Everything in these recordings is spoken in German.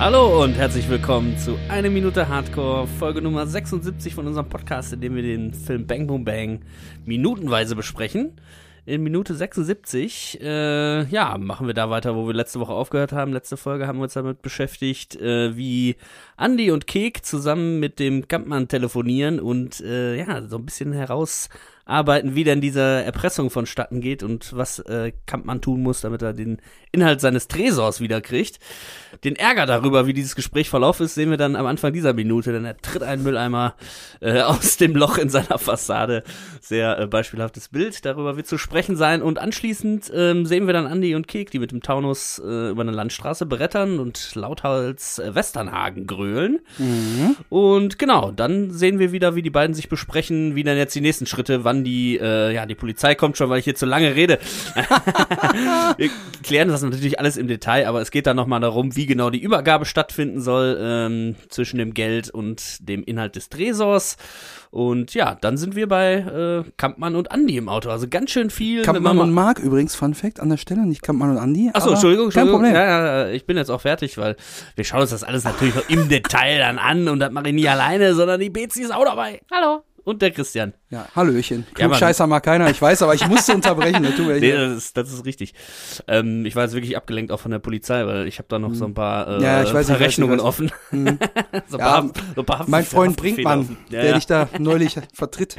Hallo und herzlich willkommen zu Eine Minute Hardcore, Folge Nummer 76 von unserem Podcast, in dem wir den Film Bang Boom Bang minutenweise besprechen. In Minute 76, äh, ja, machen wir da weiter, wo wir letzte Woche aufgehört haben. Letzte Folge haben wir uns damit beschäftigt, äh, wie Andy und Kek zusammen mit dem Kampmann telefonieren und äh, ja, so ein bisschen herausarbeiten, wie denn diese Erpressung vonstatten geht und was äh, Kampmann tun muss, damit er den Inhalt seines Tresors wiederkriegt. Den Ärger darüber, wie dieses Gespräch verlaufen ist, sehen wir dann am Anfang dieser Minute, denn er tritt einen Mülleimer äh, aus dem Loch in seiner Fassade. Sehr äh, beispielhaftes Bild, darüber wird zu sprechen sein. Und anschließend ähm, sehen wir dann Andy und Kek, die mit dem Taunus äh, über eine Landstraße brettern und lauthals äh, Westernhagen grölen. Und genau, dann sehen wir wieder, wie die beiden sich besprechen, wie dann jetzt die nächsten Schritte, wann die, äh, ja, die Polizei kommt schon, weil ich hier zu lange rede. wir klären das natürlich alles im Detail, aber es geht dann nochmal darum, wie genau die Übergabe stattfinden soll ähm, zwischen dem Geld und dem Inhalt des Tresors. Und ja, dann sind wir bei äh, Kampmann und Andi im Auto. Also ganz schön viel. Kampmann man und Mark übrigens, Fun Fact an der Stelle, nicht Kampmann und Andi. Achso, aber Entschuldigung, Kein Entschuldigung. Problem. Ja, ja, ich bin jetzt auch fertig, weil wir schauen uns das alles natürlich noch im Detail dann an und das mache ich nie alleine, sondern die Bezi ist auch dabei. Hallo. Und der Christian. Ja, Hallöchen. Ja. Klugscheißer mag keiner, ich weiß, aber ich musste unterbrechen. Das tut mir Nee, das ist, das ist richtig. Ähm, ich war jetzt wirklich abgelenkt auch von der Polizei, weil ich habe da noch so ein paar, äh, Hm. Ja, ich weiß, paar ich weiß, Rechnungen ich weiß. offen. so ein Ja, paar, so ein paar mein Freund Brinkmann. Ja, der ja. dich da neulich vertritt.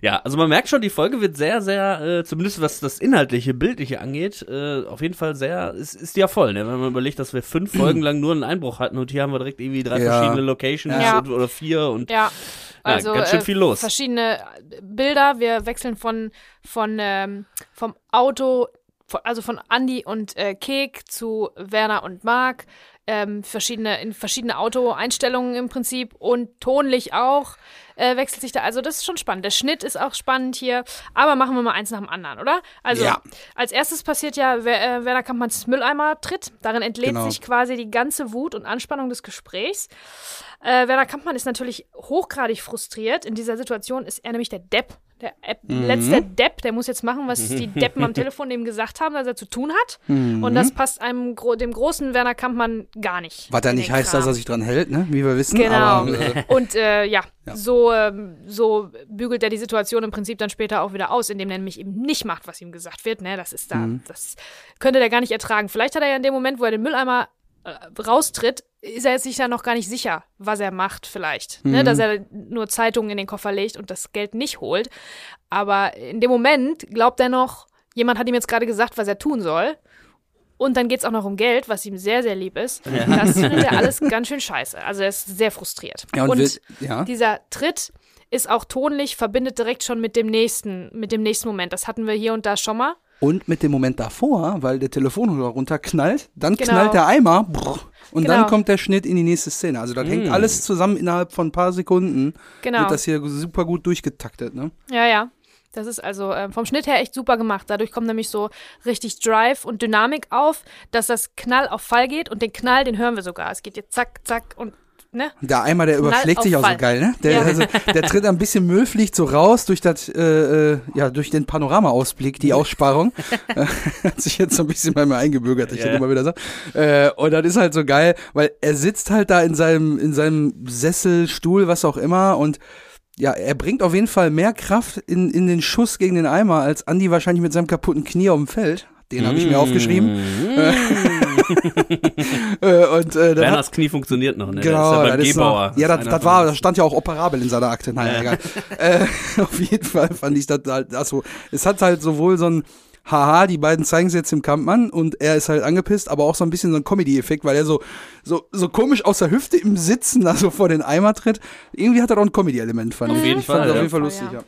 Ja, also man merkt schon, die Folge wird sehr, sehr, äh, zumindest was das inhaltliche, bildliche angeht, äh, auf jeden Fall sehr, ist, ist ja voll, ne? Wenn man überlegt, dass wir fünf Folgen lang nur einen Einbruch hatten und hier haben wir direkt irgendwie drei Ja. verschiedene Locations Ja. und, oder vier und Ja. Also ganz schön äh, viel los. Verschiedene Bilder. Wir wechseln von, von ähm, vom Auto, von, also von Andy und äh, Kek zu Werner und Marc. Ähm, verschiedene, in verschiedene Auto-Einstellungen im Prinzip und tonlich auch äh, wechselt sich da. Also das ist schon spannend. Der Schnitt ist auch spannend hier. Aber machen wir mal eins nach dem anderen, oder? Also Ja. als erstes passiert ja, Wer- äh, Werner Kampmanns Mülleimer tritt. Darin entlädt Genau. sich quasi die ganze Wut und Anspannung des Gesprächs. Äh, Werner Kampmann ist natürlich hochgradig frustriert. In dieser Situation ist er nämlich der Depp. Der App Mhm. letzte Depp, der muss jetzt machen, was die Deppen am Telefon ihm gesagt haben, dass er zu tun hat. Mhm. Und das passt einem dem großen Werner Kampmann gar nicht. Was da nicht heißt, Kram. dass er sich dran hält, ne? wie wir wissen. Genau. Aber, äh, Und äh, ja, Ja. So, ähm, so bügelt er die Situation im Prinzip dann später auch wieder aus, indem er nämlich eben nicht macht, was ihm gesagt wird. Ne? Das ist da, Mhm. das könnte der gar nicht ertragen. Vielleicht hat er ja in dem Moment, wo er den Mülleimer äh, raustritt, ist er sich da noch gar nicht sicher, was er macht, vielleicht. Ne? Mhm. Dass er nur Zeitungen in den Koffer legt und das Geld nicht holt. Aber in dem Moment glaubt er noch, jemand hat ihm jetzt gerade gesagt, was er tun soll. Und dann geht es auch noch um Geld, was ihm sehr, sehr lieb ist. Das findet er alles ganz schön scheiße. Also er ist sehr frustriert. ja, und, wir, ja. Dieser Tritt ist auch tonlich, verbindet direkt schon mit dem nächsten, mit dem nächsten Moment. Das hatten wir hier und da schon mal. Und mit dem Moment davor, weil der Telefonhörer runterknallt, dann Genau. knallt der Eimer brrr, und Genau. dann kommt der Schnitt in die nächste Szene. Also das hängt alles zusammen innerhalb von ein paar Sekunden. Genau. Wird das hier super gut durchgetaktet. Ne? Ja, ja. Das ist also ähm, vom Schnitt her echt super gemacht. Dadurch kommt nämlich so richtig Drive und Dynamik auf, dass das Knall auf Fall geht und den Knall, den hören wir sogar. Es geht jetzt zack, zack und ne? Der Eimer, der überschlägt sich auch so geil, ne? Der, Ja. also, der tritt ein bisschen Müll, fliegt so raus durch das, äh, äh, ja, durch den Panoramaausblick, die Aussparung. Hat sich jetzt so ein bisschen bei mir eingebürgert, ich Ja. das immer wieder sage. Äh, und das ist halt so geil, weil er sitzt halt da in seinem, in seinem Sessel, Stuhl, was auch immer und ja, er bringt auf jeden Fall mehr Kraft in, in den Schuss gegen den Eimer, als Andy wahrscheinlich mit seinem kaputten Knie auf dem Feld. Den habe ich mir aufgeschrieben. Äh, und, äh, dann hat- Werners Knie funktioniert noch, ne? Genau, der ist ja beim das ist Gebauer. noch, ja, Das das, das war, das stand ja auch operabel in seiner Akte. Naja, Ja. egal. äh, auf jeden Fall fand ich das halt, also, es hat halt sowohl so ein, haha, die beiden zeigen es jetzt dem Kampfmann und er ist halt angepisst, aber auch so ein bisschen so ein Comedy-Effekt, weil er so, so, so komisch aus der Hüfte im Sitzen, also vor den Eimer tritt. Irgendwie hat er auch ein Comedy-Element, fand Auf ich. jeden Ich fand Fall, das auf ja. jeden Fall lustig, ja.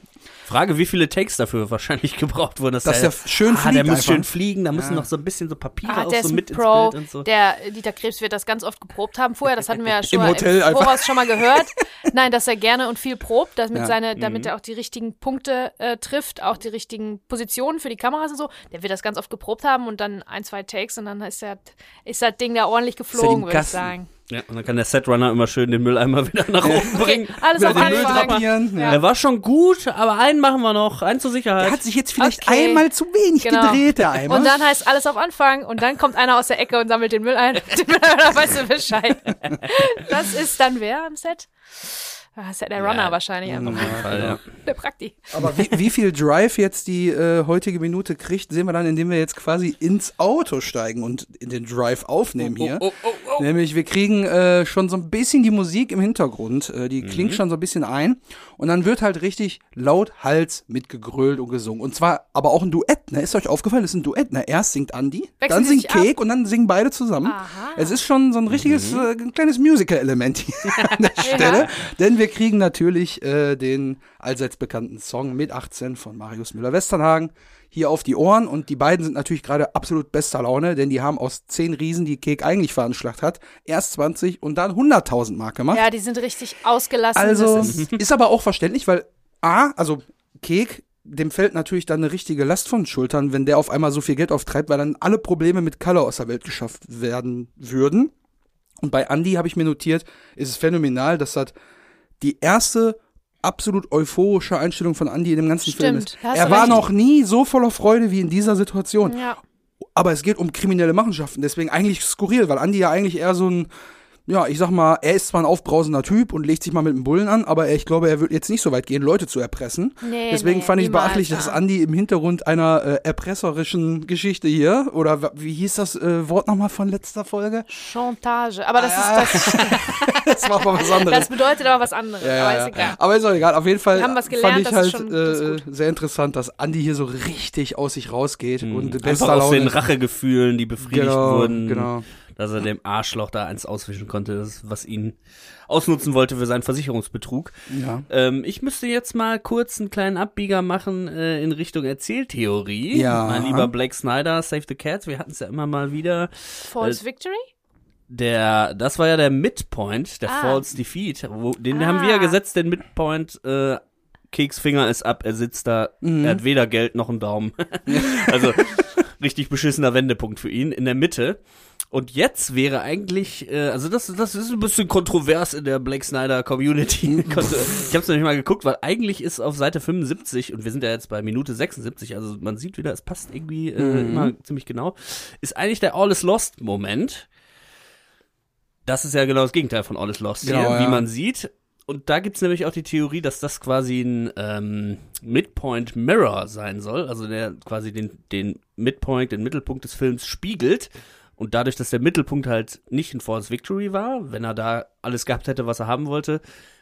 Frage, wie viele Takes dafür wahrscheinlich gebraucht wurden. Dass, Dass der schön ah, fliegt der muss einfach. schön fliegen, da müssen Ja. noch so ein bisschen so Papiere Ah, auch der so mit ein ins Pro. Bild und so. Der Dieter Krebs wird das ganz oft geprobt haben vorher. Das hatten wir ja schon Im mal Hotel im einfach. Voraus schon mal gehört. Nein, dass er gerne und viel probt, damit, Ja. seine, damit er auch die richtigen Punkte äh, trifft, auch die richtigen Positionen für die Kameras und so. Der wird das ganz oft geprobt haben und dann ein, zwei Takes und dann ist, der, ist das Ding da ordentlich geflogen, würde ich sagen. Ja, und dann kann der Setrunner immer schön den Mülleimer wieder nach oben bringen. Alles auf den Müll. Ja. Der war schon gut, aber einen machen wir noch, einen zur Sicherheit. Der hat sich jetzt vielleicht Okay. einmal zu wenig Genau. gedreht, der Eimer. Und dann heißt alles auf Anfang und dann kommt einer aus der Ecke und sammelt den Müll ein. Den dann weißt du Bescheid. Das ist dann wer am Set? Ah, Das ist ja der Runner Ja. wahrscheinlich einfach. Fall, ja. Der Prakti. Aber wie, wie viel Drive jetzt die äh, heutige Minute kriegt, sehen wir dann, indem wir jetzt quasi ins Auto steigen und in den Drive aufnehmen hier. Oh, oh, oh. Nämlich, wir kriegen äh, schon so ein bisschen die Musik im Hintergrund, äh, die klingt schon so ein bisschen ein. Und dann wird halt richtig laut Hals mitgegrölt und gesungen. Und zwar aber auch ein Duett, ne? Ist euch aufgefallen, das ist ein Duett, ne? Erst singt Andy, Wechseln dann singt ab? Cake und dann singen beide zusammen. Aha. Es ist schon so ein richtiges äh, ein kleines Musical-Element hier an der Stelle. Denn wir kriegen natürlich äh, den allseits bekannten Song mit 18 von Marius Müller-Westernhagen hier auf die Ohren. Und die beiden sind natürlich gerade absolut bester Laune, denn die haben aus 10 Riesen, die Cake eigentlich veranschlagt hat, erst 20 und dann 100.000 Mark gemacht. Ja, die sind richtig ausgelassen. Also ist, ist, aber auch verständlich, weil A, also Kek, dem fällt natürlich dann eine richtige Last von den Schultern, wenn der auf einmal so viel Geld auftreibt, weil dann alle Probleme mit Color aus der Welt geschafft werden würden. Und bei Andy habe ich mir notiert, ist es phänomenal, dass das die erste absolut euphorische Einstellung von Andy in dem ganzen Stimmt, Film ist. Er war recht. noch nie so voller Freude wie in dieser Situation. ja. Aber es geht um kriminelle Machenschaften, deswegen eigentlich skurril, weil Andy ja eigentlich eher so ein, ja, ich sag mal, er ist zwar ein aufbrausender Typ und legt sich mal mit dem Bullen an, aber ich glaube, er wird jetzt nicht so weit gehen, Leute zu erpressen. Nee, Deswegen nee, fand ich beachtlich, dass ja. Andy im Hintergrund einer äh, erpresserischen Geschichte hier, oder wie hieß das äh, Wort nochmal von letzter Folge? Chantage. Aber das Ah, ist das. Das war mal was anderes. Das bedeutet aber was anderes. Ja, aber ja, ist egal. Aber ist auch egal. Auf jeden Fall Wir haben was fand gelernt, ich das halt schon- äh, sehr interessant, dass Andy hier so richtig aus sich rausgeht und Einfach bester aus Laune. den Rachegefühlen, die befriedigt genau, wurden, genau. Dass er dem Arschloch da eins auswischen konnte, das, was ihn ausnutzen wollte für seinen Versicherungsbetrug. Ja. Ähm, ich müsste jetzt mal kurz einen kleinen Abbieger machen äh, in Richtung Erzähltheorie. Ja. Mein lieber Blake Snyder, Save the Cats, wir hatten es ja immer mal wieder. False Äh, Victory? Der, das war ja der Midpoint, der Ah. False Defeat. Wo, den Ah. haben wir ja gesetzt, den Midpoint, äh, Keks Finger ist ab, er sitzt da, er hat weder Geld noch einen Daumen. also richtig beschissener Wendepunkt für ihn in der Mitte. Und jetzt wäre eigentlich, äh, also das, das ist ein bisschen kontrovers in der Blake Snyder Community. ich habe es nämlich mal geguckt, weil eigentlich ist auf Seite 75 und wir sind ja jetzt bei Minute 76, also man sieht wieder, es passt irgendwie äh, immer ziemlich genau, ist eigentlich der All is Lost Moment. Das ist ja genau das Gegenteil von All is Lost Genau, hier, wie ja. man sieht. Und da gibt's nämlich auch die Theorie, dass das quasi ein ähm, Midpoint Mirror sein soll, also der quasi den, den Midpoint, den Mittelpunkt des Films spiegelt. Und dadurch, dass der Mittelpunkt halt nicht in False Victory war, wenn er da alles gehabt hätte, was er haben wollte,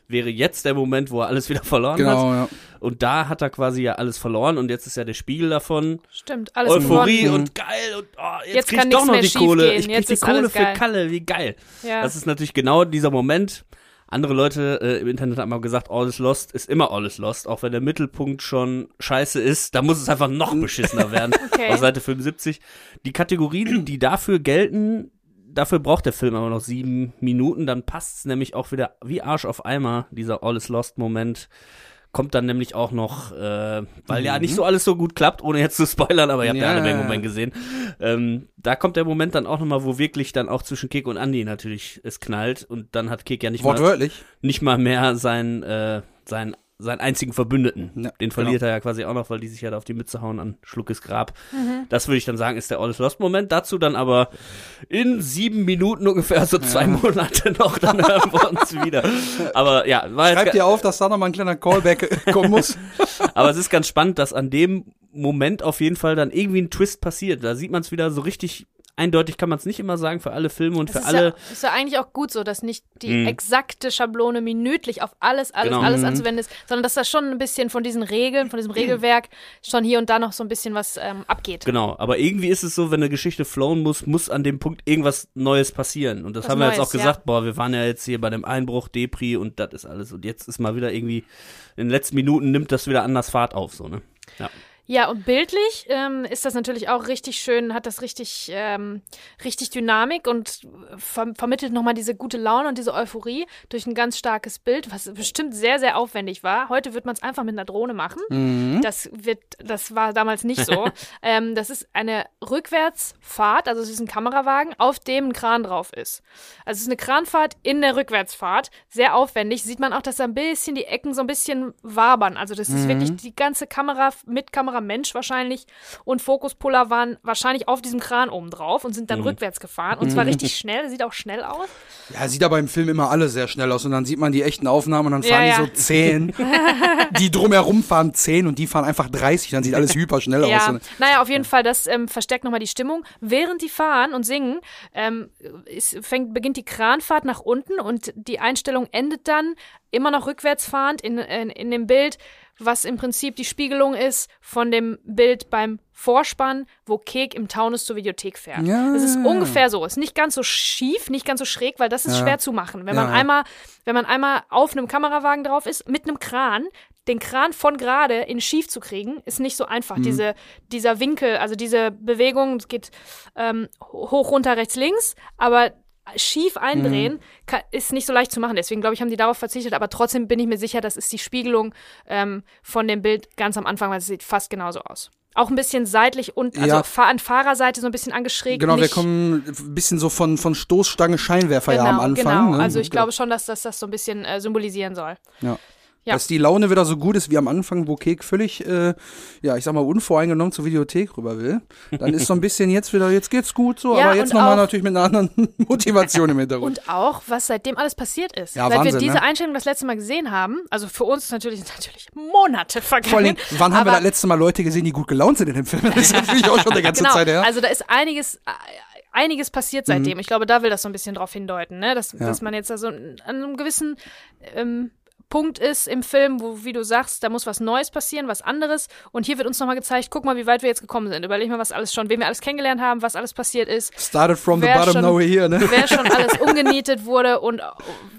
wäre jetzt der Moment, wo er alles wieder verloren hat. Genau, ja. Und da hat er quasi ja alles verloren und jetzt ist ja der Spiegel davon. Stimmt, alles Euphorie verloren. und geil und oh, jetzt, Jetzt krieg kann ich doch noch die Kohle. gehen. Ich krieg Jetzt die Kohle für geil. Kalle, wie geil. Ja. Das ist natürlich genau dieser Moment. Andere Leute äh, im Internet haben mal gesagt, All is Lost ist immer All is Lost, auch wenn der Mittelpunkt schon scheiße ist, da muss es einfach noch beschissener werden. Okay. Auf Seite 75. Die Kategorien, die dafür gelten, dafür braucht der Film aber noch sieben Minuten, dann passt's nämlich auch wieder wie Arsch auf Eimer, dieser All is Lost Moment. Kommt dann nämlich auch noch, äh, weil ja nicht so alles so gut klappt, ohne jetzt zu spoilern, aber ihr habt ja, Ja. alle den Moment gesehen. Ähm, da kommt der Moment dann auch nochmal, wo wirklich dann auch zwischen Kek und Andy natürlich es knallt und dann hat Kek ja nicht mal, Wortwörtlich. nicht mal mehr seinen, äh, seinen, seinen einzigen Verbündeten. Ja, Den verliert er ja quasi auch noch, weil die sich ja da auf die Mütze hauen an Schluckes Grab. Das würde ich dann sagen, ist der All is Lost Moment. Dazu dann aber in sieben Minuten ungefähr, so zwei Monate noch, dann hören wir uns wieder. Aber ja, war jetzt Schreib dir auf, dass da nochmal ein kleiner Callback kommen muss. aber es ist ganz spannend, dass an dem Moment auf jeden Fall dann irgendwie ein Twist passiert. Da sieht man es wieder so richtig eindeutig, kann man es nicht immer sagen für alle Filme und Das für ist alle. ja, ist ja eigentlich auch gut so, dass nicht die Mhm. exakte Schablone minütlich auf alles, alles, Genau. alles Mhm. anzuwenden ist, sondern dass da schon ein bisschen von diesen Regeln, von diesem Regelwerk schon hier und da noch so ein bisschen was ähm, abgeht. Genau, aber irgendwie ist es so, wenn eine Geschichte flowen muss, muss an dem Punkt irgendwas Neues passieren. Und das Was haben wir jetzt Neues, auch gesagt, boah, wir waren ja jetzt hier bei dem Einbruch, Depri und das ist alles. Und jetzt ist mal wieder irgendwie, in den letzten Minuten nimmt das wieder anders Fahrt auf, so, ne? Ja. Ja, und bildlich ähm, ist das natürlich auch richtig schön, hat das richtig, ähm, richtig Dynamik und ver vermittelt nochmal diese gute Laune und diese Euphorie durch ein ganz starkes Bild, was bestimmt sehr, sehr aufwendig war. Heute wird man es einfach mit einer Drohne machen. Mhm. Das wird, das war damals nicht so. ähm, das ist eine Rückwärtsfahrt, also es ist ein Kamerawagen, auf dem ein Kran drauf ist. Also es ist eine Kranfahrt in der Rückwärtsfahrt, sehr aufwendig. Sieht man auch, dass da ein bisschen die Ecken so ein bisschen wabern. Also das ist wirklich die ganze Kamera mit Kamera Mensch wahrscheinlich und Fokuspuller waren wahrscheinlich auf diesem Kran oben drauf und sind dann rückwärts gefahren und zwar richtig schnell. Sieht auch schnell aus. Ja, sieht aber im Film immer alle sehr schnell aus und dann sieht man die echten Aufnahmen und dann Ja, fahren ja. die so 10. die drumherum fahren 10 und die fahren einfach 30. Dann sieht alles hyper schnell aus. Ja, Und- naja, auf jeden Fall, das ähm, verstärkt nochmal die Stimmung. Während die fahren und singen, ähm, es fängt, beginnt die Kranfahrt nach unten und die Einstellung endet dann immer noch rückwärts fahrend in, in, in dem Bild, was im Prinzip die Spiegelung ist von dem Bild beim Vorspann, wo Kek im Taunus zur Videothek fährt. Ja. Es ist ungefähr so. Ist nicht ganz so schief, nicht ganz so schräg, weil das ist schwer zu machen. Wenn man Ja. einmal, wenn man einmal auf einem Kamerawagen drauf ist, mit einem Kran, den Kran von gerade in schief zu kriegen, ist nicht so einfach. Diese, dieser Winkel, also diese Bewegung, es geht ähm, hoch, runter, rechts, links, aber schief eindrehen ka- ist nicht so leicht zu machen. Deswegen glaube ich, haben die darauf verzichtet. Aber trotzdem bin ich mir sicher, das ist die Spiegelung ähm, von dem Bild ganz am Anfang, weil es sieht fast genauso aus. Auch ein bisschen seitlich und also Ja. an Fahrerseite so ein bisschen angeschrägt. Genau, wir kommen ein bisschen so von, von Stoßstange Scheinwerfer ja am Anfang. Genau, ne? also ich glaube schon, dass das das so ein bisschen äh, symbolisieren soll. Ja. Ja. Dass die Laune wieder so gut ist wie am Anfang, wo Kek völlig, äh, ja, ich sag mal, unvoreingenommen zur Videothek rüber will. Dann ist so ein bisschen jetzt wieder, jetzt geht's gut so, Ja, aber jetzt nochmal natürlich mit einer anderen Motivation im Hintergrund. Und auch, was seitdem alles passiert ist. Ja, Seit Wahnsinn, wir diese ne? Einstellung das letzte Mal gesehen haben, also für uns natürlich natürlich Monate vergangen. Vor allem, wann haben wir das letzte Mal Leute gesehen, die gut gelaunt sind in dem Film? Das ist natürlich auch schon eine ganze genau, Zeit her. Also da ist einiges, äh, einiges passiert seitdem. Ich glaube, da will das so ein bisschen drauf hindeuten, ne? dass, Mhm. Ja. dass man jetzt da so an einem gewissen ähm, Punkt ist im Film, wo, wie du sagst, da muss was Neues passieren, was anderes. Und hier wird uns nochmal gezeigt, guck mal, wie weit wir jetzt gekommen sind. Überleg mal, was alles schon, wen wir alles kennengelernt haben, was alles passiert ist. Started from the bottom, schon- now we're here, ne? wer schon alles umgenietet wurde und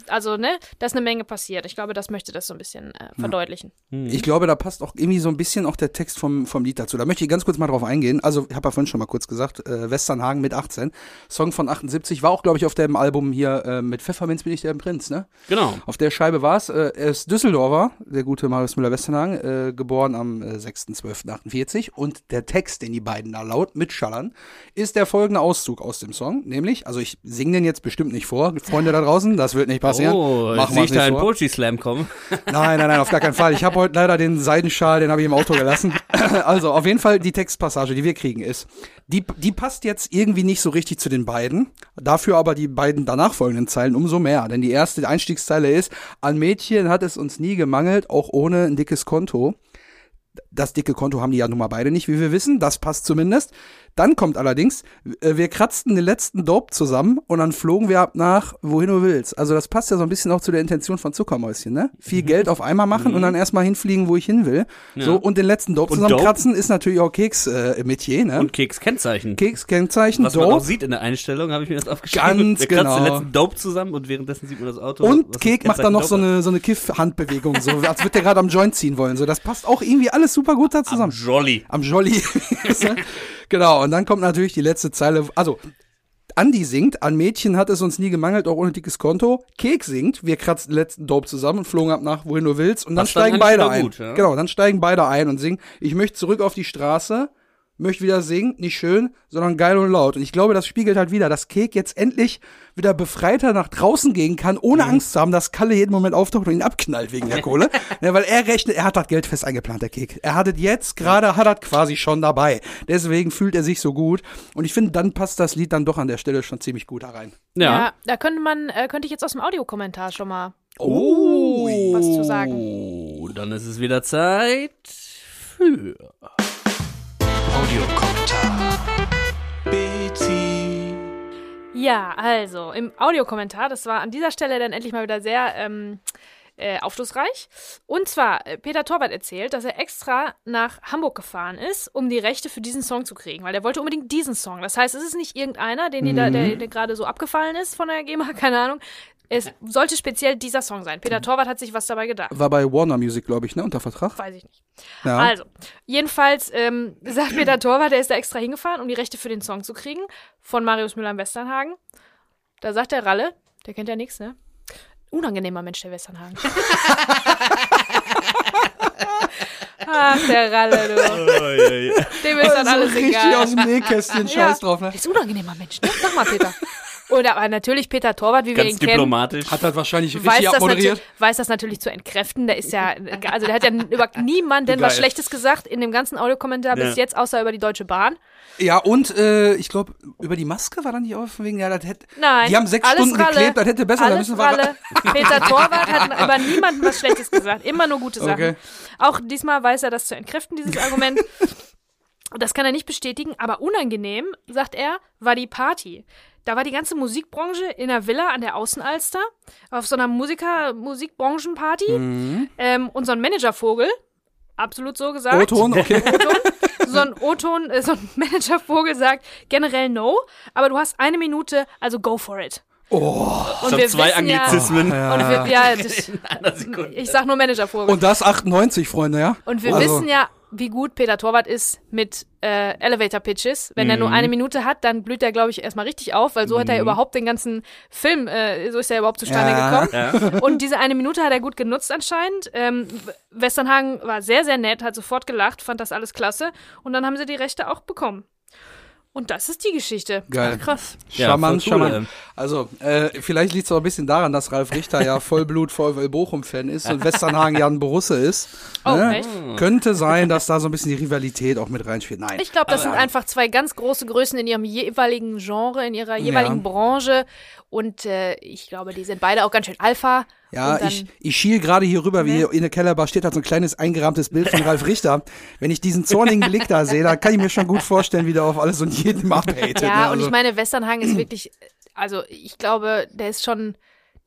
also, ne, da ist eine Menge passiert. Ich glaube, das möchte das so ein bisschen äh, verdeutlichen. Ich glaube, da passt auch irgendwie so ein bisschen auch der Text vom, vom Lied dazu. Da möchte ich ganz kurz mal drauf eingehen. Also, ich habe ja vorhin schon mal kurz gesagt, äh, Westernhagen mit 18. Song von 78 war auch, glaube ich, auf dem Album hier äh, mit Pfefferminz bin ich der Prinz, ne? Genau. Auf der Scheibe war es. Er ist Düsseldorfer, der gute Marius Müller-Westernhagen, äh, geboren am äh, 6.12.48. Und der Text, den die beiden da laut mitschallern, ist der folgende Auszug aus dem Song. Nämlich, also ich singe den jetzt bestimmt nicht vor, Freunde da draußen, das wird nicht passieren. Oh, Machen sehe ich nicht da einen. Poetry Slam kommen. Nein, nein, nein, auf gar keinen Fall. Ich habe heute leider den Seidenschal, den habe ich im Auto gelassen. Also auf jeden Fall die Textpassage, die wir kriegen, ist, die, die passt jetzt irgendwie nicht so richtig zu den beiden. Dafür aber die beiden danach folgenden Zeilen umso mehr. Denn die erste Einstiegszeile ist, an Mädchen hat es uns nie gemangelt, auch ohne ein dickes Konto. Das dicke Konto haben die ja nun mal beide nicht, wie wir wissen. Das passt zumindest. Dann kommt allerdings, äh, wir kratzten den letzten Dope zusammen und dann flogen wir ab nach, wohin du willst. Also das passt ja so ein bisschen auch zu der Intention von Zuckermäuschen, ne? Viel Geld auf einmal machen und dann erstmal hinfliegen, wo ich hin will. So, und den letzten Dope Und zusammenkratzen ist natürlich auch Keks äh, Metier, ne? Und Keks Kennzeichen. Keks Kennzeichen, Was man auch Dope. sieht in der Einstellung, habe ich mir das aufgeschrieben. Ganz Wir kratzen den genau. letzten Dope zusammen und währenddessen sieht man das Auto. Und Kek macht dann noch so eine, so eine Kiff-Handbewegung, so als würde der gerade am Joint ziehen wollen. So, das passt auch irgendwie alles super gut da zusammen. Jolly. Am Jolly. genau, und dann kommt natürlich die letzte Zeile. Also, Andi singt, an Mädchen hat es uns nie gemangelt, auch ohne dickes Konto. Kek singt, wir kratzen den letzten Dope zusammen und flogen ab nach, wohin du willst. Und dann dann steigen beide wieder ein. gut, ja? Genau, dann steigen beide ein und singen, ich möchte zurück auf die Straße, möchte wieder singen, nicht schön, sondern geil und laut. Und ich glaube, das spiegelt halt wieder, dass Kek jetzt endlich wieder befreiter nach draußen gehen kann, ohne Mhm. Angst zu haben, dass Kalle jeden Moment auftaucht und ihn abknallt wegen der Kohle. ja, weil er rechnet, er hat das Geld fest eingeplant, der Kek. Er hat es jetzt gerade, hat das quasi schon dabei. Deswegen fühlt er sich so gut. Und ich finde, dann passt das Lied dann doch an der Stelle schon ziemlich gut da rein. Ja. da könnte man, äh, könnte ich jetzt aus dem Audiokommentar schon mal Oh, was zu sagen. Oh, dann ist es wieder Zeit für Audiokommentar. Bezi. Ja, also im Audiokommentar, das war an dieser Stelle dann endlich mal wieder sehr ähm, äh, aufschlussreich. Und zwar, äh, Peter Torwart erzählt, dass er extra nach Hamburg gefahren ist, um die Rechte für diesen Song zu kriegen, weil er wollte unbedingt diesen Song. Das heißt, es ist nicht irgendeiner, den die da, der, der gerade so abgefallen ist von der GEMA, keine Ahnung. Es sollte speziell dieser Song sein. Peter Torwart hat sich was dabei gedacht. War bei Warner Music, glaube ich, ne? Unter Vertrag. Weiß ich nicht. Ja. Also, jedenfalls ähm, sagt Peter Torwart, der ist da extra hingefahren, um die Rechte für den Song zu kriegen, von Marius Müller im Westernhagen. Da sagt der Ralle, der kennt ja nichts, ne? Unangenehmer Mensch, der Westernhagen. Ach, der Ralle, du. Dem ist dann alles richtig egal. aus dem Nähkästchen, Ja. scheiß drauf, ne? Der ist ein unangenehmer Mensch, ne? Sag mal, Peter. Und aber natürlich Peter Torwart, wie wir Ganz ihn kennen, diplomatisch. Hat halt wahrscheinlich weiß richtig das, abmoderiert. natürlich, weiß das natürlich zu entkräften. Der ist ja, also der hat ja über niemanden was. Schlechtes gesagt in dem ganzen Audiokommentar bis Ja. jetzt, außer über die Deutsche Bahn. Ja, und äh, ich glaube, über die Maske war dann nicht auch von wegen, ja, das hätte. Nein. Die haben sechs alles Stunden Ralle, geklebt, das hätte besser sein alles Ralle. Peter Torwart hat über niemanden was Schlechtes gesagt. Immer nur gute Sachen. Okay. Auch diesmal weiß er das zu entkräften, dieses Argument. Das kann er nicht bestätigen, aber unangenehm, sagt er, war die Party. Da war die ganze Musikbranche in der Villa an der Außenalster auf so einer Musiker Musikbranchenparty Mhm. ähm, und so ein Managervogel, absolut so gesagt. O-Ton, okay. O-Ton. So ein O-Ton, äh, so ein Managervogel sagt generell no, aber du hast eine Minute, also go for it. Oh. Und Schon zwei wissen ja, Anglizismen. und wir, ja, das, ich sag nur Managervogel. Und das 98, Freunde, ja? Und wir Also, wissen ja, wie gut Peter Torwart ist mit äh, Elevator Pitches. Wenn er nur eine Minute hat, dann blüht er, glaube ich, erstmal richtig auf, weil so hat er überhaupt den ganzen Film, äh, so ist er überhaupt zustande Ja. gekommen. Ja. Und diese eine Minute hat er gut genutzt anscheinend. Ähm, Westernhagen war sehr, sehr nett, hat sofort gelacht, fand das alles klasse. Und dann haben sie die Rechte auch bekommen. Und das ist die Geschichte. Geil. Krass. Charmant, voll cool, charmant. ähm. Also, äh, vielleicht liegt es auch ein bisschen daran, dass Ralf Richter ja Vollblut VfL Bochum-Fan ist und Westernhagen ja ein Borusse ist. Oh, ne? echt? Könnte sein, dass da so ein bisschen die Rivalität auch mit reinspielt. Nein. Ich glaube, das Aber- sind einfach zwei ganz große Größen in ihrem jeweiligen Genre, in ihrer jeweiligen Ja. Branche. Und äh, ich glaube, die sind beide auch ganz schön Alpha. Ja, Und ich, ich schiel gerade hier rüber, wie Ne? hier in der Kellerbar steht, hat so ein kleines eingerahmtes Bild von Ralf Richter. Wenn ich diesen zornigen Blick da sehe, dann kann ich mir schon gut vorstellen, wie der auf alles und jeden abhatet. Ja, ne? und also, ich meine, Westernhagen ist wirklich, also ich glaube, der ist schon,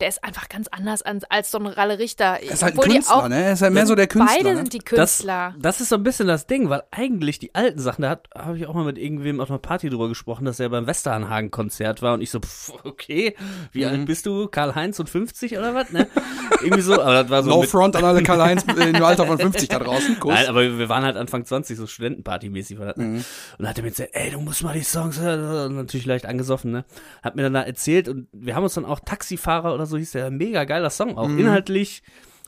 der ist einfach ganz anders als, als so ein Ralle Richter. er ist halt ein Obwohl Künstler, auch- ne? Er ist halt mehr so der Künstler. Beide ne? sind die Das, Künstler. das ist so ein bisschen das Ding, weil eigentlich die alten Sachen, da habe ich auch mal mit irgendwem auf einer Party drüber gesprochen, dass er beim Westernhagen-Konzert war und ich so, pff, okay, wie Mhm. alt bist du? Karl-Heinz und 50 oder was? Ne? Irgendwie so, aber das war so No mit, Front an alle Karl-Heinz im Alter von 50 da draußen. Kuss. Nein, aber wir waren halt Anfang 20, so Studentenparty-mäßig. War das, ne? Mhm. Und dann hat er mir gesagt, ey, du musst mal die Songs hören. Natürlich leicht angesoffen, ne? Hat mir dann da erzählt und wir haben uns dann auch Taxifahrer oder so hieß der, mega geiler Song auch. Mhm. Inhaltlich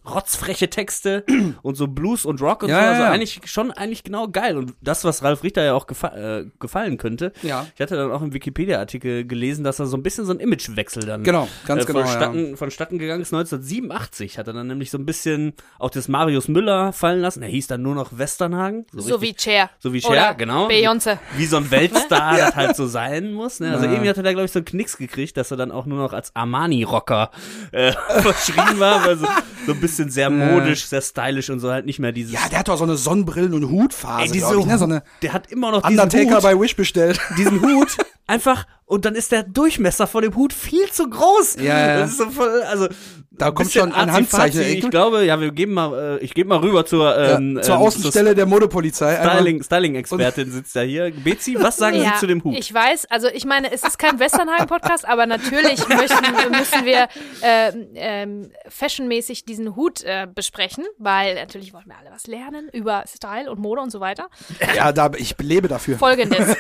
rotzfreche Texte und so Blues und Rock und Ja, so. ja, Also ja. eigentlich schon eigentlich genau geil. Und das, was Ralf Richter ja auch gefa äh, gefallen könnte. Ja. Ich hatte dann auch im Wikipedia-Artikel gelesen, dass er so ein bisschen so ein Imagewechsel dann Genau, ganz äh, genau, vonstatten, vonstatten gegangen ist. 1987 hat er dann nämlich so ein bisschen auch das Marius Müller fallen lassen. Er hieß dann nur noch Westernhagen. So richtig- wie Cher. so wie Cher, Oder genau. Beyoncé. Wie so ein Weltstar das halt so sein muss. Ne? Also Ja. irgendwie hat er da, glaube ich, so einen Knicks gekriegt, dass er dann auch nur noch als Armani-Rocker äh, verschrieben war, weil so, so ein bisschen sehr modisch, sehr stylisch und so halt nicht mehr dieses. Ja, der hat doch so eine Sonnenbrillen- und Hutphase, ey, diese, ich, ne? So eine der hat immer noch diesen Undertaker Hut, bei Wish bestellt. diesen Hut einfach und dann ist der Durchmesser von dem Hut viel zu groß. Ja, ja. Das ist so voll, also Da kommt schon ein. Handzeichen. Ich glaube, ja, wir geben mal, äh, ich gebe mal rüber zur, ähm, ja, zur ähm, Außenstelle der Modepolizei. Styling, Styling-Expertin sitzt da hier. Bezi, was sagen Ja, Sie zu dem Hut? Ich weiß, also ich meine, es ist kein Westernhagen-Podcast, aber natürlich möchten, müssen wir ähm, ähm, fashionmäßig diesen Hut äh, besprechen, weil natürlich wollen wir alle was lernen über Style und Mode und so weiter. Ja, da, ich lebe dafür. Folgendes.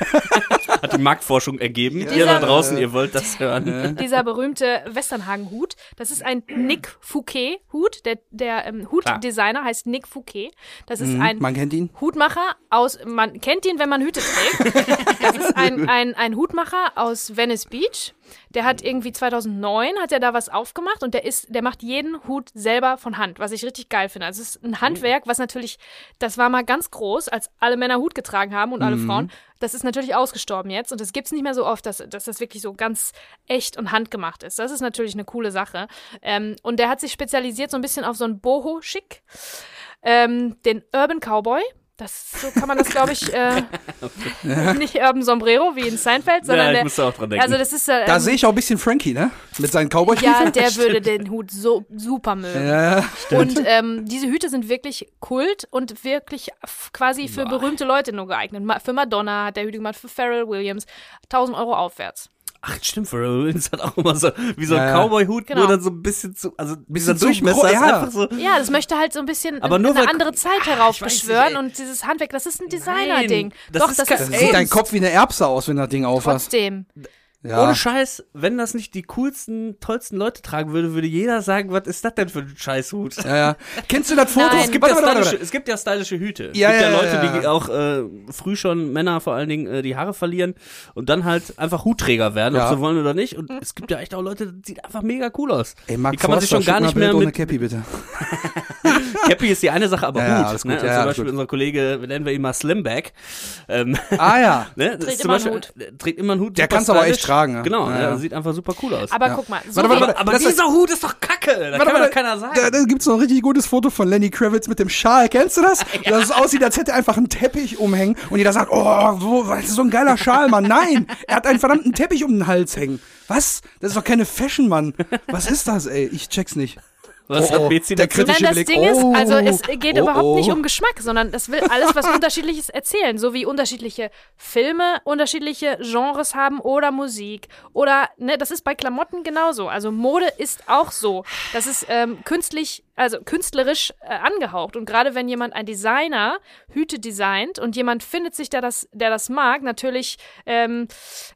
Hat die Marktforschung ergeben. ihr Dieser- da draußen, ihr wollt das hören. dieser berühmte Westernhagen-Hut. Das ist ein Nick Fouquet-Hut. Der, der ähm, Hutdesigner heißt Nick Fouquet. Das ist ein Man kennt ihn. Hutmacher aus, man kennt ihn, wenn man Hüte trägt. Das ist ein, ein, ein Hutmacher aus Venice Beach. Der hat irgendwie 2009 hat er da was aufgemacht und der ist, der macht jeden Hut selber von Hand, was ich richtig geil finde. Also es ist ein Handwerk, was natürlich, das war mal ganz groß, als alle Männer Hut getragen haben und alle Frauen. Das ist natürlich ausgestorben jetzt und das gibt's nicht mehr so oft, dass, dass das wirklich so ganz echt und handgemacht ist. Das ist natürlich eine coole Sache. Ähm, und der hat sich spezialisiert so ein bisschen auf so ein Boho-Schick, ähm, den Urban Cowboy. Das, so kann man das, glaube ich, äh, nicht Urban Sombrero wie in Seinfeld, sondern Ja, ich der, auch dran denken. also das ist äh, Da ähm, sehe ich auch ein bisschen Frankie, ne? Mit seinen cowboy ja, der würde den Hut so super mögen. Ja, Und ähm, diese Hüte sind wirklich Kult und wirklich quasi für berühmte Leute nur geeignet. Für Madonna hat der Hüte gemacht, für Pharrell Williams. 1000 Euro aufwärts. Ach, stimmt, Pharrell Williams hat auch immer so, wie so ein Ja. Cowboy-Hut, Genau. nur dann so ein bisschen zu, also dieser zu Durchmesser gro- ist ja. einfach so. Ja, das möchte halt so ein bisschen Aber nur eine weil- andere Zeit Ah, heraufbeschwören und dieses Handwerk, das ist ein Designer-Ding. Nein, das Doch, ist das ke- ist Das sieht dein. Kopf wie eine Erbse aus, wenn das Ding aufhast. Trotzdem. Ja. Ohne Scheiß, wenn das nicht die coolsten, tollsten Leute tragen würde, würde jeder sagen, was ist das denn für ein Scheißhut? Ja, ja. Kennst du das Foto? Nein. Es gibt, Warte, ja warte, warte, stylische, es gibt ja stylische Hüte. Ja, es gibt ja, ja, Leute, die auch äh, früh schon, Männer vor allen Dingen, äh, die Haare verlieren und dann halt einfach Hutträger werden, Ja. ob sie wollen oder nicht. Und es gibt ja echt auch Leute, das sieht einfach mega cool aus. Ey, Mark die kann man sich Forster, schon gar nicht Bild mehr ohne mit, Cappy, bitte. Cappy ist die eine Sache, aber Ja, ja, Hut. ne? gut, ja, zum Beispiel gut. unser Kollege, nennen wir ihn mal Slimback. Ähm, Ah ja. ne? Das Trägt immer einen Beispiel, Hut. der Trägt immer einen Hut. Der super kann's aber echt tragen, ja. Genau, Ja, der ja. sieht einfach super cool aus. Aber Ja. guck mal, so Warte, wie- warte, aber das ist- dieser Hut ist doch kacke. Da kann mir doch keiner sagen. Da, da gibt's noch ein richtig gutes Foto von Lenny Kravitz mit dem Schal. Kennst du das? Dass es aussieht, als hätte er einfach einen Teppich umhängen und jeder sagt, oh, wo, das ist so ein geiler Schal, Mann. Nein, er hat einen verdammten Teppich um den Hals hängen. Was? Das ist doch keine Fashion, Mann. Was ist das, ey? Ich check's nicht. Was Oh, hat oh, Bezi der kritische Nein, das Blick. Ding ist, Oh, also es geht oh, überhaupt oh. nicht um Geschmack, sondern das will alles was Unterschiedliches erzählen, so wie unterschiedliche Filme unterschiedliche Genres haben oder Musik oder ne, das ist bei Klamotten genauso. Also Mode ist auch so. Das ist ähm, künstlich, also künstlerisch äh, angehaucht und gerade wenn jemand ein Designer Hüte designt und jemand findet sich, der das, der das mag, natürlich ähm,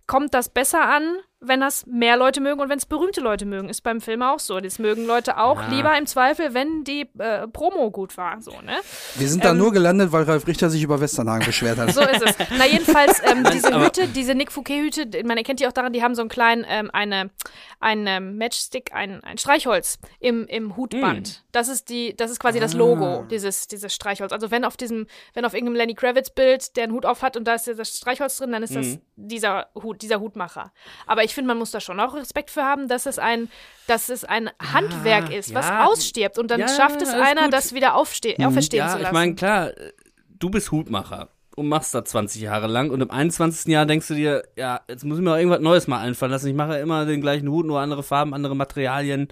kommt das besser an, wenn das mehr Leute mögen und wenn es berühmte Leute mögen. Ist beim Film auch so. Das mögen Leute auch Ja. lieber im Zweifel, wenn die äh, Promo gut war. So, ne? Wir sind da Ähm, nur gelandet, weil Ralf Richter sich über Westernhagen beschwert hat. So ist es. Na, jedenfalls, ähm, diese Hüte, diese Nick Fouquet-Hüte, man erkennt die auch daran, die haben so einen kleinen, ähm, eine, ein Matchstick, ein, ein Streichholz im, im Hutband. Das ist die, das ist quasi das Logo, dieses, dieses Streichholz. Also wenn auf diesem, wenn auf irgendeinem Lenny Kravitz-Bild der einen Hut auf hat und da ist das Streichholz drin, dann ist das dieser Hut, dieser Hutmacher. Aber ich finde, man muss da schon auch Respekt für haben, dass es ein, dass es ein Handwerk ist, was ja. ausstirbt und dann Ja, schafft es einer, gut. das wieder aufste auferstehen ja, zu lassen. ich meine, klar, du bist Hutmacher und machst das 20 Jahre lang und im 21. Jahr denkst du dir, ja, jetzt muss ich mir auch irgendwas Neues mal einfallen lassen. Ich mache ja immer den gleichen Hut, nur andere Farben, andere Materialien.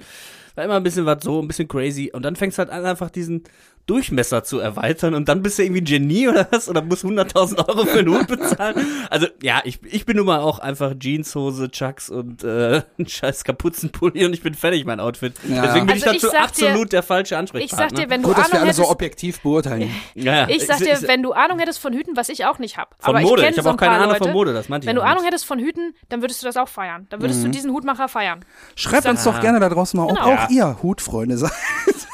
War immer ein bisschen was so, ein bisschen crazy. Und dann fängst du halt an, einfach diesen Durchmesser zu erweitern und dann bist du irgendwie ein Genie oder was? Oder musst 100.000 Euro für einen Hut bezahlen? Also, ja, ich, ich bin nun mal auch einfach Jeanshose, Chucks und äh, ein scheiß Kapuzenpulli und ich bin fertig, mein Outfit. Ja. Deswegen bin Also ich ich dazu dir- absolut der falsche ich Ansprechpartner. sag dir, wenn du Gut, dass wir Ahnung alle so hättest, objektiv beurteilen. ja, ja. Ich sag dir, wenn du Ahnung hättest von Hüten, was ich auch nicht hab. Von aber Mode, ich ich, kenne habe so auch ein keine paar Ahnung Leute. von Mode, das meinte ich Wenn du nicht. Ahnung hättest von Hüten, dann würdest du das auch feiern. Dann würdest Mhm. du diesen Hutmacher feiern. Schreibt uns doch gerne da draußen mal, ob Genau. auch ihr Hutfreunde seid.